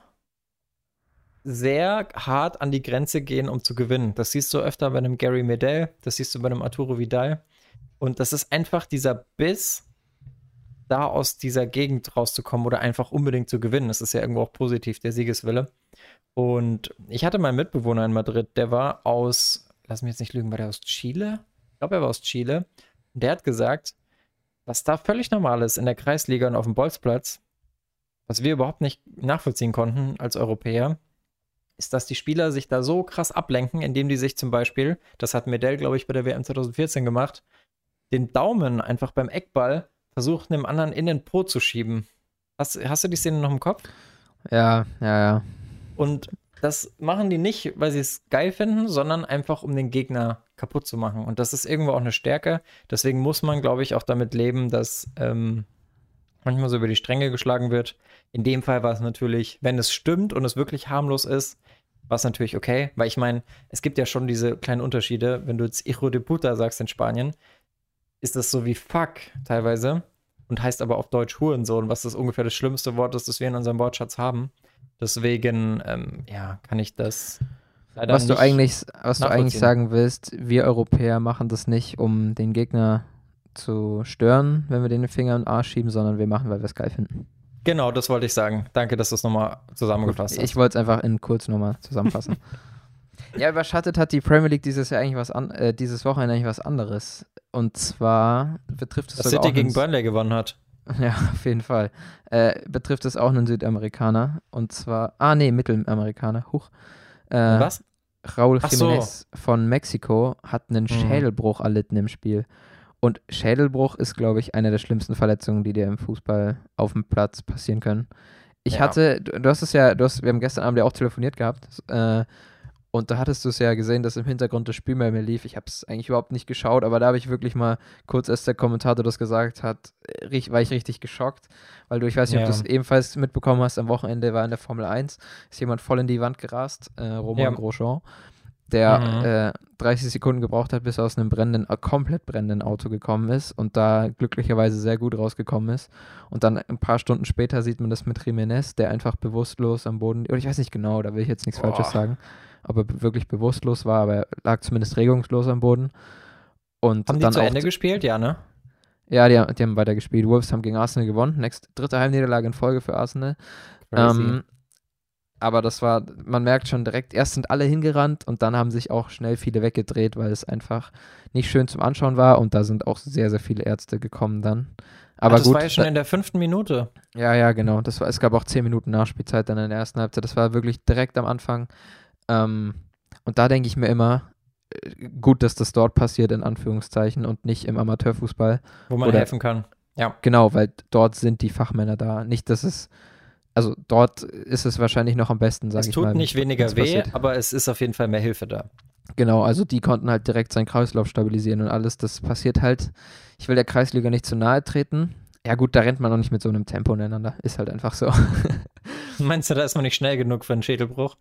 A: sehr hart an die Grenze gehen, um zu gewinnen. Das siehst du öfter bei einem Gary Medell, das siehst du bei einem Arturo Vidal. Und das ist einfach dieser Biss, da aus dieser Gegend rauszukommen oder einfach unbedingt zu gewinnen. Das ist ja irgendwo auch positiv, der Siegeswille. Und ich hatte meinen Mitbewohner in Madrid, der war aus, lass mich jetzt nicht lügen, war der aus Chile? Ich glaube, er war aus Chile. Und der hat gesagt, was da völlig normal ist in der Kreisliga und auf dem Bolzplatz, was wir überhaupt nicht nachvollziehen konnten als Europäer, ist, dass die Spieler sich da so krass ablenken, indem die sich zum Beispiel, das hat Medell, glaube ich, bei der WM 2014 gemacht, den Daumen einfach beim Eckball versucht, einem anderen in den Po zu schieben. Hast, hast du die Szene noch im Kopf?
B: Ja, ja, ja.
A: Und das machen die nicht, weil sie es geil finden, sondern einfach, um den Gegner kaputt zu machen. Und das ist irgendwo auch eine Stärke. Deswegen muss man, glaube ich, auch damit leben, dass ähm, manchmal so über die Stränge geschlagen wird. In dem Fall war es natürlich, wenn es stimmt und es wirklich harmlos ist, war es natürlich okay. Weil ich meine, es gibt ja schon diese kleinen Unterschiede. Wenn du jetzt Hijo de puta sagst in Spanien, ist das so wie fuck teilweise und heißt aber auf Deutsch Hurensohn, was das ungefähr das schlimmste Wort ist, das wir in unserem Wortschatz haben. Deswegen, ähm, ja, kann ich das
B: leider was nicht. Du eigentlich, was du eigentlich sagen willst, wir Europäer machen das nicht, um den Gegner zu stören, wenn wir den Finger in den Arsch schieben, sondern wir machen, weil wir es geil finden.
A: Genau, das wollte ich sagen. Danke, dass du es nochmal zusammengefasst hast.
B: Ich wollte es einfach in kurz nochmal zusammenfassen. [LAUGHS] ja, überschattet hat die Premier League dieses Jahr eigentlich was an, äh, dieses Wochenende eigentlich was anderes. Und zwar betrifft es
A: Dass City gegen Burnley gewonnen hat. [LAUGHS]
B: Ja, auf jeden Fall. Äh, betrifft es auch einen Südamerikaner. Und zwar, ah nee, Mittelamerikaner. Huch.
A: Äh, Was?
B: Raúl Jiménez so. von Mexiko hat einen mhm. Schädelbruch erlitten im Spiel. Und Schädelbruch ist, glaube ich, eine der schlimmsten Verletzungen, die dir im Fußball auf dem Platz passieren können. Ich ja. hatte, du, du, hast es ja, du hast, wir haben gestern Abend ja auch telefoniert gehabt. Äh, und da hattest du es ja gesehen, dass im Hintergrund das Spiel bei mir lief. Ich habe es eigentlich überhaupt nicht geschaut, aber da habe ich wirklich mal kurz, als der Kommentator das gesagt hat, war ich richtig geschockt. Weil du, ich weiß nicht, ja. ob du es ebenfalls mitbekommen hast, am Wochenende war in der Formel 1, ist jemand voll in die Wand gerast, äh, Roman ja. Grosjean der mhm. äh, 30 Sekunden gebraucht hat, bis er aus einem brennenden, äh, komplett brennenden Auto gekommen ist und da glücklicherweise sehr gut rausgekommen ist. Und dann ein paar Stunden später sieht man das mit Jiménez, der einfach bewusstlos am Boden, oder ich weiß nicht genau, da will ich jetzt nichts Boah. Falsches sagen, ob er wirklich bewusstlos war, aber er lag zumindest regungslos am Boden. Und
A: haben die dann zu Ende gespielt? Ja, ne?
B: Ja, die, die haben weiter gespielt. Wolves haben gegen Arsenal gewonnen. Next, dritte Heimniederlage in Folge für Arsenal. Ähm, aber das war, man merkt schon direkt, erst sind alle hingerannt und dann haben sich auch schnell viele weggedreht, weil es einfach nicht schön zum Anschauen war und da sind auch sehr, sehr viele Ärzte gekommen dann. Aber Ach,
A: das
B: gut,
A: war ja schon in der fünften Minute.
B: Ja, ja, genau. Das war, es gab auch zehn Minuten Nachspielzeit dann in der ersten Halbzeit. Das war wirklich direkt am Anfang. Ähm, und da denke ich mir immer, äh, gut, dass das dort passiert, in Anführungszeichen, und nicht im Amateurfußball.
A: Wo man Oder, helfen kann.
B: Ja. Genau, weil dort sind die Fachmänner da. Nicht, dass es also dort ist es wahrscheinlich noch am besten, sage ich mal.
A: Es tut nicht weniger weh, passiert. aber es ist auf jeden Fall mehr Hilfe da.
B: Genau, also die konnten halt direkt seinen Kreislauf stabilisieren und alles. Das passiert halt. Ich will der Kreisliga nicht zu nahe treten. Ja gut, da rennt man noch nicht mit so einem Tempo ineinander. Ist halt einfach so. [LAUGHS]
A: Meinst du, da ist man nicht schnell genug für einen Schädelbruch?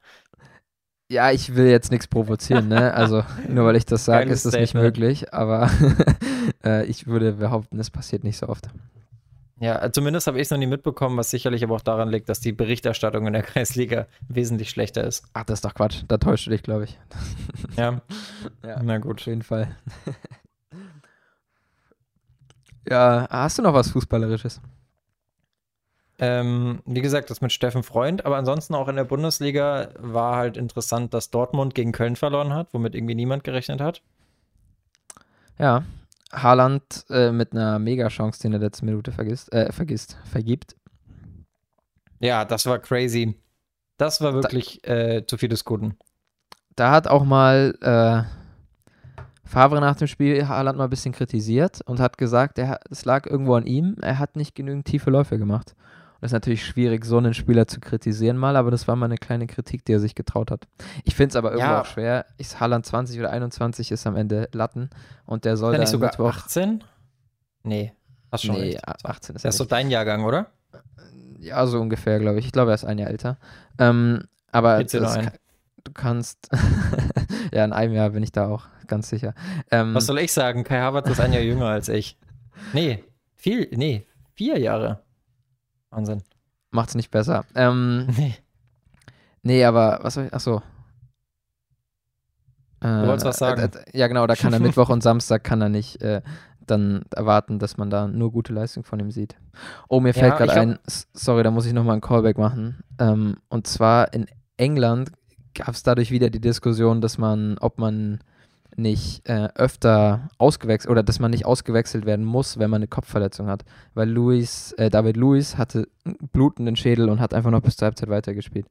B: Ja, ich will jetzt nichts provozieren, ne? Also [LAUGHS] nur weil ich das sage, ist das nicht möglich. Aber [LAUGHS] äh, ich würde behaupten, es passiert nicht so oft.
A: Ja, zumindest habe ich es noch nie mitbekommen, was sicherlich aber auch daran liegt, dass die Berichterstattung in der [LAUGHS] Kreisliga wesentlich schlechter ist.
B: Ach, das ist doch Quatsch. Da täuscht du dich, glaube ich. [LAUGHS]
A: Ja. ja. Na gut.
B: Auf jeden Fall. ja, hast du noch was Fußballerisches?
A: Ähm, wie gesagt, das mit Steffen Freund, aber ansonsten auch in der Bundesliga war halt interessant, dass Dortmund gegen Köln verloren hat, womit irgendwie niemand gerechnet hat.
B: Ja, Haaland äh, mit einer Mega-Chance, die in der letzten Minute vergisst, äh, vergisst, vergibt.
A: Ja, das war crazy. Das war wirklich da, äh, zu viel des Guten.
B: da hat auch mal äh, Favre nach dem Spiel Haaland mal ein bisschen kritisiert und hat gesagt, es lag irgendwo an ihm, er hat nicht genügend tiefe Läufe gemacht. Das ist natürlich schwierig, so einen Spieler zu kritisieren mal, aber das war mal eine kleine Kritik, die er sich getraut hat. Ich finde es aber irgendwo ja. auch schwer. Ist Haaland 20 oder 21 ist am Ende Latten und der soll
A: ist
B: da
A: nicht sogar Mittwoch 18? Nee,
B: hast schon Nee, recht. 18 ist
A: Das ist so dein Jahrgang, oder?
B: Ja, so ungefähr, glaube ich. Ich glaube, er ist ein Jahr älter. Ähm, aber kann, du kannst, [LAUGHS] ja, in einem Jahr bin ich da auch ganz sicher.
A: Ähm, Was soll ich sagen? Kai Havertz ist ein Jahr jünger als ich. Nee, viel, nee, vier Jahre. Wahnsinn.
B: Macht's nicht besser. Ähm, [LAUGHS] nee. Nee, aber was soll ich, achso.
A: Äh, du wolltest was sagen? Äh,
B: äh, ja, genau, da kann er [LAUGHS] Mittwoch und Samstag kann er nicht äh, dann erwarten, dass man da nur gute Leistung von ihm sieht. Oh, mir fällt ja, gerade ein, sorry, da muss ich nochmal einen Callback machen. Ähm, und zwar in England gab es dadurch wieder die Diskussion, dass man, ob man nicht äh, öfter ausgewechselt oder dass man nicht ausgewechselt werden muss, wenn man eine Kopfverletzung hat. Weil Luis, äh, David Luis hatte blutenden Schädel und hat einfach noch bis zur Halbzeit weitergespielt.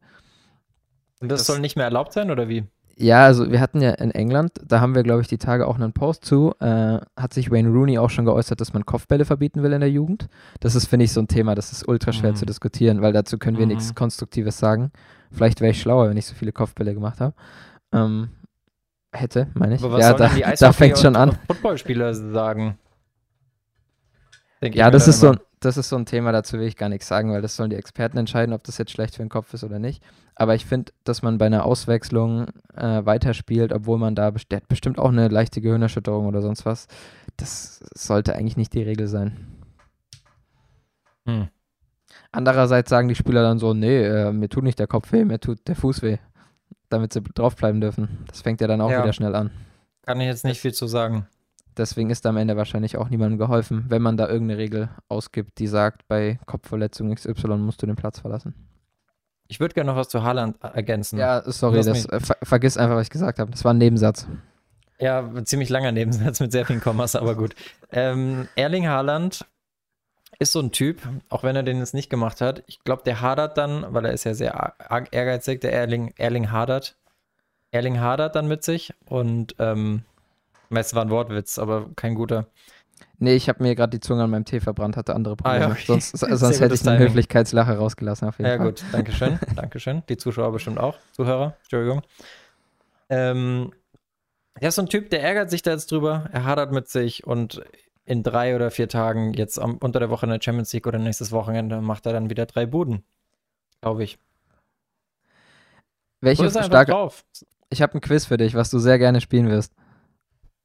A: Und das, das soll nicht mehr erlaubt sein oder wie?
B: Ja, also wir hatten ja in England, da haben wir, glaube ich, die Tage auch einen Post zu, äh, hat sich Wayne Rooney auch schon geäußert, dass man Kopfbälle verbieten will in der Jugend. Das ist, finde ich, so ein Thema, das ist ultra schwer mhm. zu diskutieren, weil dazu können wir mhm. nichts Konstruktives sagen. Vielleicht wäre ich schlauer, wenn ich so viele Kopfbälle gemacht habe. Ähm, hätte, meine ich.
A: Aber was ja, da, die [LAUGHS] da fängt schon an. Footballspieler sagen.
B: ja, das ist, so ein, das ist so ein Thema, dazu will ich gar nichts sagen, weil das sollen die Experten entscheiden, ob das jetzt schlecht für den Kopf ist oder nicht. Aber ich finde, dass man bei einer Auswechslung äh, weiterspielt, obwohl man da der hat bestimmt auch eine leichte Gehirnerschütterung oder sonst was, das sollte eigentlich nicht die Regel sein. Hm. Andererseits sagen die Spieler dann so, nee, äh, mir tut nicht der Kopf weh, mir tut der Fuß weh damit sie draufbleiben dürfen. Das fängt ja dann auch ja. wieder schnell an.
A: Kann ich jetzt nicht viel zu sagen.
B: Deswegen ist am Ende wahrscheinlich auch niemandem geholfen, wenn man da irgendeine Regel ausgibt, die sagt, bei Kopfverletzung XY musst du den Platz verlassen.
A: Ich würde gerne noch was zu Haaland ergänzen.
B: Ja, sorry, das, äh, ver vergiss einfach, was ich gesagt habe. Das war ein Nebensatz.
A: Ja, ein ziemlich langer Nebensatz mit sehr vielen Kommas, aber gut. Ähm, Erling Haaland ist so ein Typ, auch wenn er den jetzt nicht gemacht hat. Ich glaube, der hadert dann, weil er ist ja sehr ehrgeizig, der Erling, Erling hadert. Erling hadert dann mit sich und ähm, es war ein Wortwitz, aber kein guter.
B: Nee, ich habe mir gerade die Zunge an meinem Tee verbrannt, hatte andere Probleme. Ah, ja, okay. Sonst, [LAUGHS] sonst hätte ich eine Höflichkeitslache rausgelassen, auf jeden
A: ja,
B: Fall.
A: Ja, gut, danke schön. [LAUGHS] Dankeschön. Die Zuschauer bestimmt auch. Zuhörer, Entschuldigung. Ähm, er ist so ein Typ, der ärgert sich da jetzt drüber. Er hadert mit sich und in drei oder vier Tagen, jetzt am, unter der Woche in der Champions League oder nächstes Wochenende, macht er dann wieder drei Buden. Glaube ich.
B: Welche starke. Drauf. Ich habe ein Quiz für dich, was du sehr gerne spielen wirst.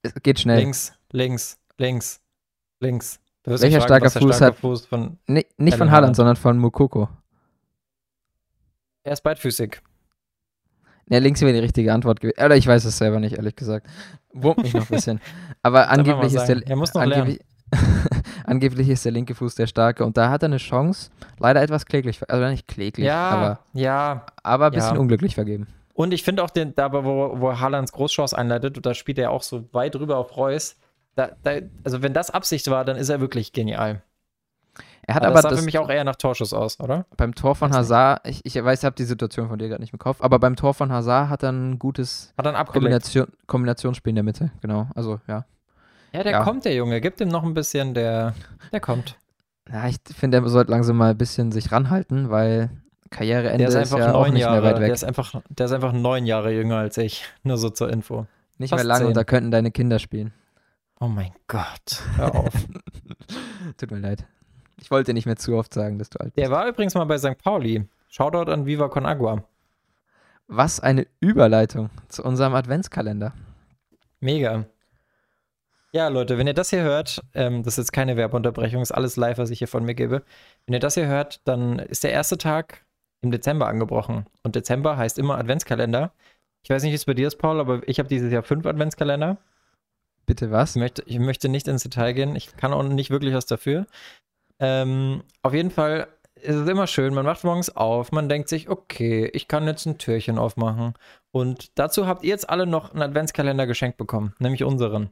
B: Es geht schnell.
A: Links, links, links, links.
B: Welcher starker Fuß hat. Fuß von nee, nicht von Haaland, sondern von Mukoko.
A: Er ist beidfüßig.
B: Ja, links wäre die richtige Antwort gewesen. Oder ich weiß es selber nicht, ehrlich gesagt. Wurmt mich noch ein bisschen. Aber angeblich ist der.
A: Er angeblich, [LAUGHS]
B: angeblich ist der linke Fuß der starke und da hat er eine Chance, leider etwas kläglich, also nicht kläglich,
A: ja,
B: aber,
A: ja,
B: aber ein bisschen ja. unglücklich vergeben.
A: Und ich finde auch, den, da wo, wo Haalands Großchance einleitet, da spielt er auch so weit rüber auf Reus. Da, da, also wenn das Absicht war, dann ist er wirklich genial. Er hat aber, aber das sah das für mich auch eher nach Torschuss aus, oder?
B: Beim Tor von Hazard, ich, ich weiß, ich habe die Situation von dir gerade nicht im Kopf, aber beim Tor von Hazard hat er ein gutes
A: hat er
B: Kombination, Kombinationsspiel in der Mitte, genau. Also, ja.
A: Ja, der ja. kommt, der Junge. Gib ihm noch ein bisschen, der, der kommt.
B: Ja, ich finde, er sollte langsam mal ein bisschen sich ranhalten, weil Karriereende der ist, einfach ist ja neun auch nicht
A: Jahre,
B: mehr weit weg.
A: Der ist, einfach, der ist einfach neun Jahre jünger als ich. [LAUGHS] Nur so zur Info.
B: Nicht Fast mehr lange und da könnten deine Kinder spielen.
A: Oh mein Gott, hör auf. [LAUGHS]
B: Tut mir leid. Ich wollte nicht mehr zu oft sagen, dass du alt
A: bist. Der war übrigens mal bei St. Pauli. Shoutout an Viva Con Agua.
B: Was eine Überleitung zu unserem Adventskalender.
A: Mega. Ja, Leute, wenn ihr das hier hört, ähm, das ist jetzt keine Werbeunterbrechung, ist alles live, was ich hier von mir gebe. Wenn ihr das hier hört, dann ist der erste Tag im Dezember angebrochen. Und Dezember heißt immer Adventskalender. Ich weiß nicht, wie es bei dir ist, Paul, aber ich habe dieses Jahr fünf Adventskalender.
B: Bitte was?
A: Ich möchte, ich möchte nicht ins Detail gehen. Ich kann auch nicht wirklich was dafür. Ähm, auf jeden Fall ist es immer schön, man macht morgens auf, man denkt sich, okay, ich kann jetzt ein Türchen aufmachen. Und dazu habt ihr jetzt alle noch einen Adventskalender geschenkt bekommen, nämlich unseren.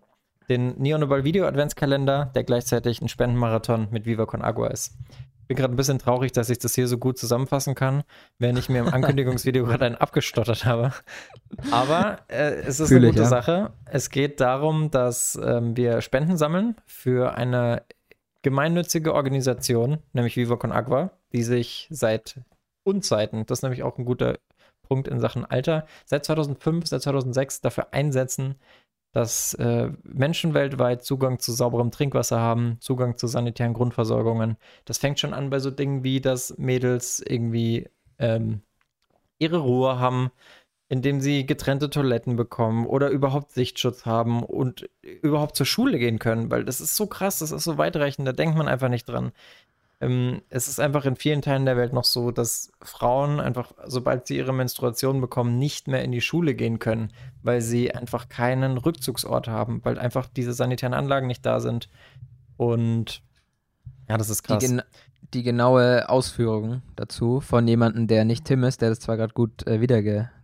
A: Den Neonobal Video Adventskalender, der gleichzeitig ein Spendenmarathon mit Viva Con Agua ist. bin gerade ein bisschen traurig, dass ich das hier so gut zusammenfassen kann, während ich mir im [LAUGHS] Ankündigungsvideo gerade einen abgestottert habe. Aber äh, es ist
B: Fühl
A: eine
B: ich,
A: gute
B: ja.
A: Sache. Es geht darum, dass ähm, wir Spenden sammeln für eine gemeinnützige Organisation, nämlich Viva Con Agua, die sich seit Unzeiten, das ist nämlich auch ein guter Punkt in Sachen Alter, seit 2005, seit 2006 dafür einsetzen, dass äh, Menschen weltweit Zugang zu sauberem Trinkwasser haben, Zugang zu sanitären Grundversorgungen. Das fängt schon an bei so Dingen wie, dass Mädels irgendwie ähm, ihre Ruhe haben, indem sie getrennte Toiletten bekommen oder überhaupt Sichtschutz haben und überhaupt zur Schule gehen können, weil das ist so krass, das ist so weitreichend, da denkt man einfach nicht dran. Ähm, es ist einfach in vielen Teilen der Welt noch so, dass Frauen einfach, sobald sie ihre Menstruation bekommen, nicht mehr in die Schule gehen können, weil sie einfach keinen Rückzugsort haben, weil einfach diese sanitären Anlagen nicht da sind. Und ja, das ist
B: Die,
A: krass.
B: gen die genaue Ausführung dazu von jemandem, der nicht Tim ist, der das zwar gerade gut äh,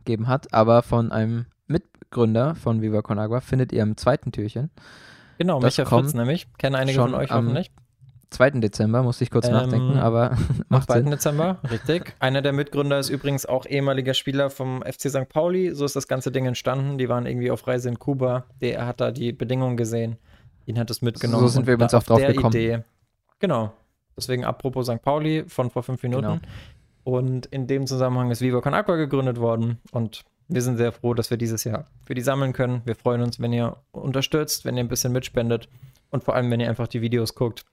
B: wiedergegeben hat, aber von einem Mitgründer von Viva Con Agua findet ihr im zweiten Türchen.
A: Genau,
B: das
A: Micha Fritz nämlich. Kennen einige von euch hoffentlich.
B: 2. Dezember, musste ich kurz
A: Ähm,
B: nachdenken, aber [LAUGHS] macht
A: 2.
B: Sinn.
A: Dezember, richtig. Einer der Mitgründer ist übrigens auch ehemaliger Spieler vom FC St. Pauli. So ist das ganze Ding entstanden. Die waren irgendwie auf Reise in Kuba. Der hat da die Bedingungen gesehen. Ihn hat es mitgenommen.
B: So sind wir übrigens auch drauf gekommen.
A: Idee, genau. Deswegen apropos St. Pauli von vor fünf Minuten.
B: Genau.
A: Und in dem Zusammenhang ist Viva Con Aqua gegründet worden. Und wir sind sehr froh, dass wir dieses Jahr für die sammeln können. Wir freuen uns, wenn ihr unterstützt, wenn ihr ein bisschen mitspendet und vor allem, wenn ihr einfach die Videos guckt.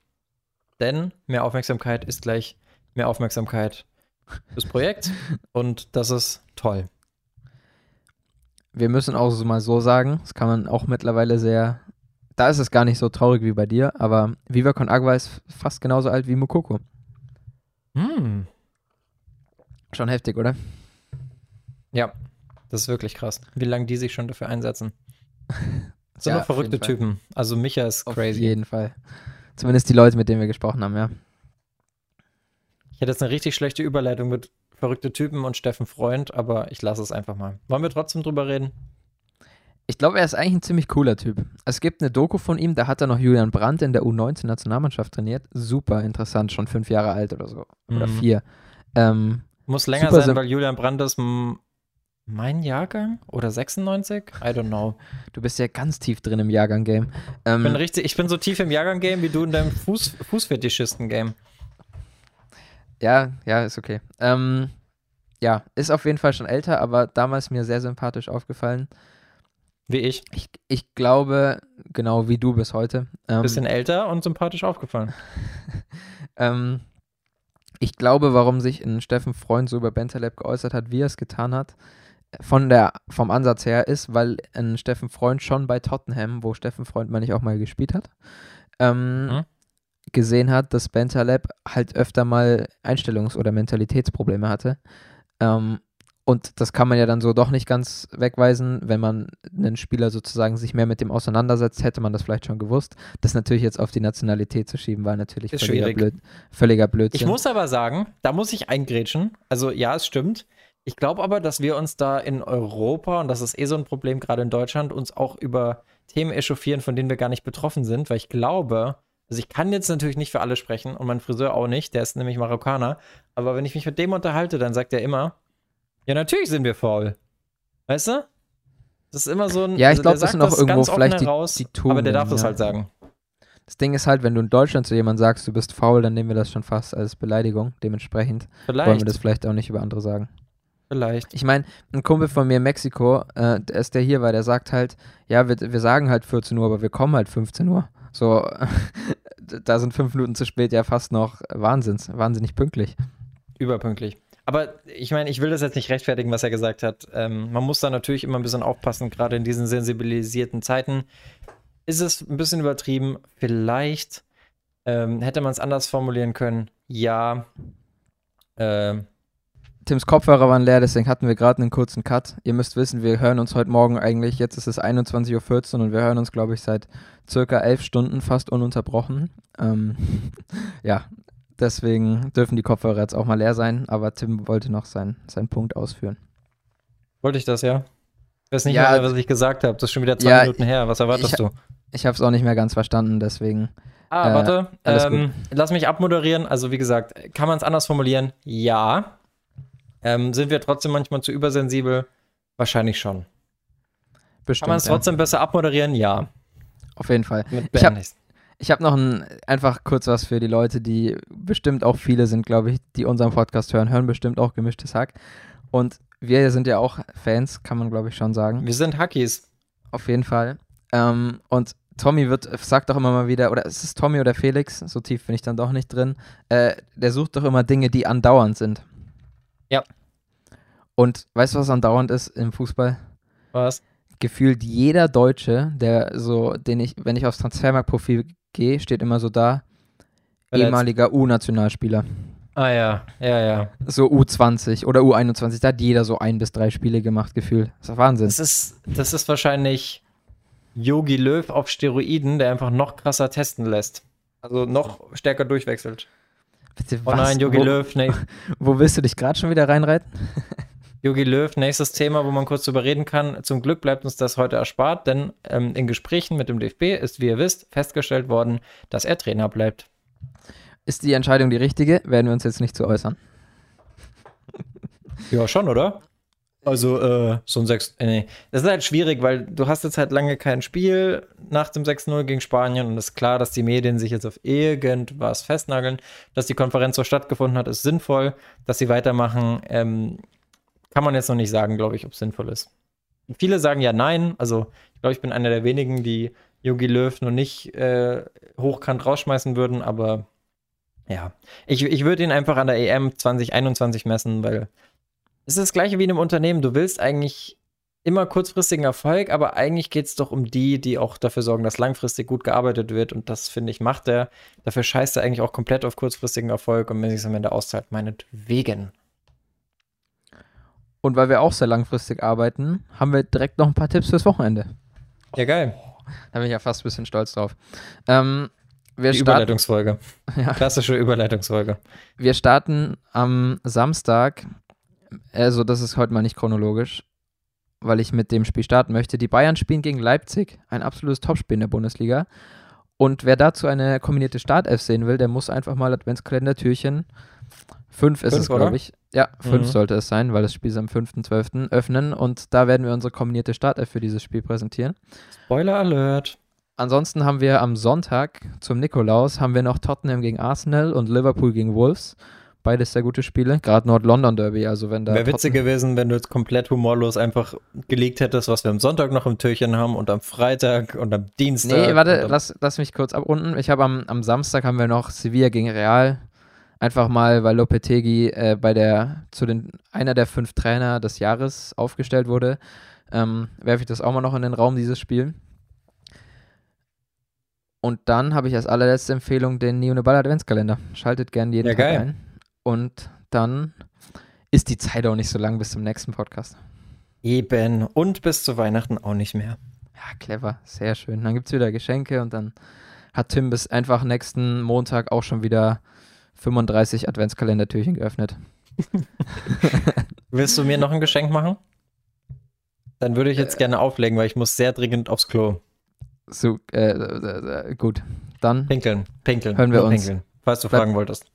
A: Denn mehr Aufmerksamkeit ist gleich mehr Aufmerksamkeit fürs Projekt [LAUGHS] und das ist toll.
B: Wir müssen auch so mal so sagen, das kann man auch mittlerweile sehr, da ist es gar nicht so traurig wie bei dir, aber Viva Con Agua ist fast genauso alt wie Mukoko.
A: Hm.
B: Schon heftig, oder?
A: Ja, das ist wirklich krass, wie lange die sich schon dafür einsetzen. [LAUGHS] Das sind
B: Ja,
A: doch verrückte
B: auf
A: Typen. Also Micha ist
B: Auf
A: crazy.
B: jeden Fall. Zumindest die Leute, mit denen wir gesprochen haben, ja.
A: Ich hätte jetzt eine richtig schlechte Überleitung mit verrückte Typen und Steffen Freund, aber ich lasse es einfach mal. Wollen wir trotzdem drüber reden?
B: Ich glaube, er ist eigentlich ein ziemlich cooler Typ. Es gibt eine Doku von ihm, da hat er noch Julian Brandt in der U19-Nationalmannschaft trainiert. Super interessant, schon fünf Jahre alt oder so. Oder
A: Mhm.
B: vier. Ähm,
A: Muss länger
B: Super
A: sein, weil Julian Brandt ist mein Jahrgang oder 96? I don't know.
B: du bist ja ganz tief drin im Jahrgang-Game. Ähm,
A: Ich bin, richtig, ich bin so tief im Jahrgang-Game wie du in deinem Fuß, Fußfetischisten-Game.
B: Ja, ja, ist okay. Ähm, ja, ist auf jeden Fall schon älter, aber damals mir sehr sympathisch aufgefallen.
A: Wie ich.
B: Ich, ich glaube, genau wie du bis heute. Ähm,
A: Bisschen älter und sympathisch aufgefallen. [LAUGHS]
B: ähm, ich glaube, warum sich ein Steffen Freund so über Bentaleb geäußert hat, wie er es getan hat, von der, vom Ansatz her ist, weil ein Steffen Freund schon bei Tottenham, wo Steffen Freund meine ich auch mal gespielt hat, ähm,
A: Mhm.
B: gesehen hat, dass Bentaleb halt öfter mal Einstellungs- oder Mentalitätsprobleme hatte. Ähm, und das kann man ja dann so doch nicht ganz wegweisen, wenn man einen Spieler sozusagen sich mehr mit dem auseinandersetzt, hätte man das vielleicht schon gewusst. Das natürlich jetzt auf die Nationalität zu schieben, war natürlich
A: Ist
B: völliger,
A: schwierig.
B: Blöd, völliger Blödsinn.
A: Ich muss aber sagen, da muss ich eingrätschen. Also ja, es stimmt. Ich glaube aber, dass wir uns da in Europa, und das ist eh so ein Problem gerade in Deutschland, uns auch über Themen echauffieren, von denen wir gar nicht betroffen sind, weil ich glaube, also ich kann jetzt natürlich nicht für alle sprechen und mein Friseur auch nicht, der ist nämlich Marokkaner, aber wenn ich mich mit dem unterhalte, dann sagt er immer, ja, natürlich sind wir faul. Weißt du? Das ist immer so ein.
B: Ja, ich
A: also
B: glaub,
A: der
B: das sind auch irgendwo vielleicht die-
A: heraus,
B: die
A: Aber der
B: Tugenden,
A: darf das
B: ja.
A: halt sagen.
B: Das Ding ist halt, wenn du in Deutschland zu jemandem sagst, du bist faul, dann nehmen wir das schon fast als Beleidigung. Dementsprechend wollen wir
A: Vielleicht.
B: das vielleicht auch nicht über andere sagen.
A: Vielleicht.
B: Ich meine, ein Kumpel von mir in Mexiko, äh, der ist der hier war, der sagt halt, ja, wir, wir sagen halt 14 Uhr, aber wir kommen halt 15 Uhr. So, [LAUGHS] da sind fünf Minuten zu spät ja fast noch Wahnsinns, wahnsinnig pünktlich.
A: Überpünktlich. Aber ich meine, ich will das jetzt nicht rechtfertigen, was er gesagt hat. Ähm, man muss da natürlich immer ein bisschen aufpassen, gerade in diesen sensibilisierten Zeiten. Ist es ein bisschen übertrieben? Vielleicht ähm, hätte man es anders formulieren können. Ja. Ähm,
B: Tims Kopfhörer waren leer, deswegen hatten wir gerade einen kurzen Cut. Ihr müsst wissen, wir hören uns heute Morgen eigentlich, jetzt ist es 21.14 Uhr und wir hören uns, glaube ich, seit circa elf Stunden fast ununterbrochen. Ähm, [LAUGHS] ja, deswegen dürfen die Kopfhörer jetzt auch mal leer sein, aber Tim wollte noch sein, seinen Punkt ausführen.
A: wollte ich das, ja? Ich weiß nicht
B: Ja,
A: mehr, was ich gesagt habe. Das ist schon wieder zwei
B: ja,
A: Minuten her. Was erwartest
B: ich-
A: du?
B: Ich habe es auch nicht mehr ganz verstanden, deswegen
A: Ah,
B: Äh,
A: warte. Ähm, lass mich abmoderieren. Also, wie gesagt, kann man es anders formulieren? Ja. Ähm, sind wir trotzdem manchmal zu übersensibel? Wahrscheinlich schon. Kann
B: Bestimmt.
A: man es
B: ja.
A: trotzdem besser abmoderieren? Ja.
B: Auf jeden Fall.
A: Mit
B: Ich hab-
A: beende ich's.
B: Ich habe noch ein, einfach kurz was für die Leute, die bestimmt auch viele sind, glaube ich, die unseren Podcast hören, hören bestimmt auch gemischtes Hack. Und wir sind ja auch Fans, kann man, glaube ich, schon sagen.
A: Wir sind Hackies.
B: Auf jeden Fall. Ähm, und Tommy wird, sagt doch immer mal wieder, oder ist es Tommy oder Felix? So tief bin ich dann doch nicht drin. Äh, der sucht doch immer Dinge, die andauernd sind.
A: Ja.
B: Und weißt du, was andauernd ist im Fußball?
A: Was?
B: Gefühlt jeder Deutsche, der so, den ich, wenn ich aufs Transfermarktprofil gehe, steht immer so da,
A: Verletzt.
B: ehemaliger U-Nationalspieler.
A: Ah, ja. Ja, ja.
B: So U20 oder U21, da hat jeder so ein bis drei Spiele gemacht, gefühlt. Das ist Wahnsinn.
A: Das ist, das ist wahrscheinlich Yogi Löw auf Steroiden, der einfach noch krasser testen lässt. Also noch stärker durchwechselt.
B: Bitte,
A: Oh nein, Yogi Löw, nee. [LAUGHS]
B: Wo willst du dich gerade schon wieder reinreiten? [LAUGHS]
A: Yogi Löw, nächstes Thema, wo man kurz drüber reden kann. Zum Glück bleibt uns das heute erspart, denn ähm, in Gesprächen mit dem DFB ist, wie ihr wisst, festgestellt worden, dass er Trainer bleibt.
B: Ist die Entscheidung die richtige? Werden wir uns jetzt nicht zu äußern. [LAUGHS]
A: Ja, schon, oder? Also, äh, so ein 6. äh, Nee. Das ist halt schwierig, weil du hast jetzt halt lange kein Spiel nach dem 6-0 gegen Spanien und es ist klar, dass die Medien sich jetzt auf irgendwas festnageln. Dass die Konferenz so stattgefunden hat, ist sinnvoll. Dass sie weitermachen, ähm, kann man jetzt noch nicht sagen, glaube ich, ob es sinnvoll ist. Viele sagen ja nein. Also, ich glaube, ich bin einer der wenigen, die Yogi Löw noch nicht äh, hochkant rausschmeißen würden, aber ja. Ich, ich würde ihn einfach an der EM 2021 messen, weil es ist das gleiche wie in einem Unternehmen. Du willst eigentlich immer kurzfristigen Erfolg, aber eigentlich geht es doch um die, die auch dafür sorgen, dass langfristig gut gearbeitet wird. Und das, finde ich, macht er. Dafür scheißt er eigentlich auch komplett auf kurzfristigen Erfolg und wenn sich es am Ende auszahlt, meinetwegen.
B: Und weil wir auch sehr langfristig arbeiten, haben wir direkt noch ein paar Tipps fürs Wochenende.
A: Ja, geil.
B: Da bin ich ja fast ein bisschen stolz drauf. Ähm, wir,
A: Die
B: starten,
A: Überleitungsfolge. [LAUGHS]
B: Ja.
A: Klassische Überleitungsfolge.
B: wir starten am Samstag, also das ist heute mal nicht chronologisch, weil ich mit dem Spiel starten möchte. Die Bayern spielen gegen Leipzig, ein absolutes Topspiel in der Bundesliga. Und wer dazu eine kombinierte Startelf sehen will, der muss einfach mal Adventskalender-Türchen 5 ist
A: Fünf,
B: es, glaube ich. Ja, 5
A: Mhm.
B: sollte es sein, weil das Spiel ist am 5.12. öffnen und da werden wir unsere kombinierte Startelf für dieses Spiel präsentieren.
A: Spoiler Alert.
B: Ansonsten haben wir am Sonntag zum Nikolaus haben wir noch Tottenham gegen Arsenal und Liverpool gegen Wolves. Beides sehr gute Spiele. Gerade Nord-London Derby, also wenn da.
A: Wäre witzig gewesen, wenn du jetzt komplett humorlos einfach gelegt hättest, was wir am Sonntag noch im Türchen haben und am Freitag und am Dienstag.
B: Nee, warte, lass, lass mich kurz abrunden. Ich habe am, am Samstag haben wir noch Sevilla gegen Real. Einfach mal, weil Lopetegui äh, bei der zu den einer der fünf Trainer des Jahres aufgestellt wurde, ähm, werfe ich das auch mal noch in den Raum, dieses Spiel. Und dann habe ich als allerletzte Empfehlung den Nione Ball Adventskalender. Schaltet gern jeden
A: Ja,
B: Tag
A: geil.
B: ein. Und dann ist die Zeit auch nicht so lang bis zum nächsten Podcast.
A: Eben. Und bis zu Weihnachten auch nicht mehr.
B: Ja, clever, sehr schön. Dann gibt es wieder Geschenke und dann hat Tim bis einfach nächsten Montag auch schon wieder 35 Adventskalendertürchen geöffnet.
A: Willst du mir noch ein Geschenk machen? Dann würde ich jetzt gerne auflegen, weil ich muss sehr dringend aufs Klo.
B: So, äh, äh, äh, gut. Dann
A: Pinkeln, pinkeln.
B: Hören wir
A: nur
B: uns.
A: Pinkeln, falls du
B: Bleib-
A: fragen wolltest.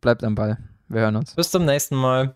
B: bleibt am Ball. Wir hören uns.
A: Bis zum nächsten Mal.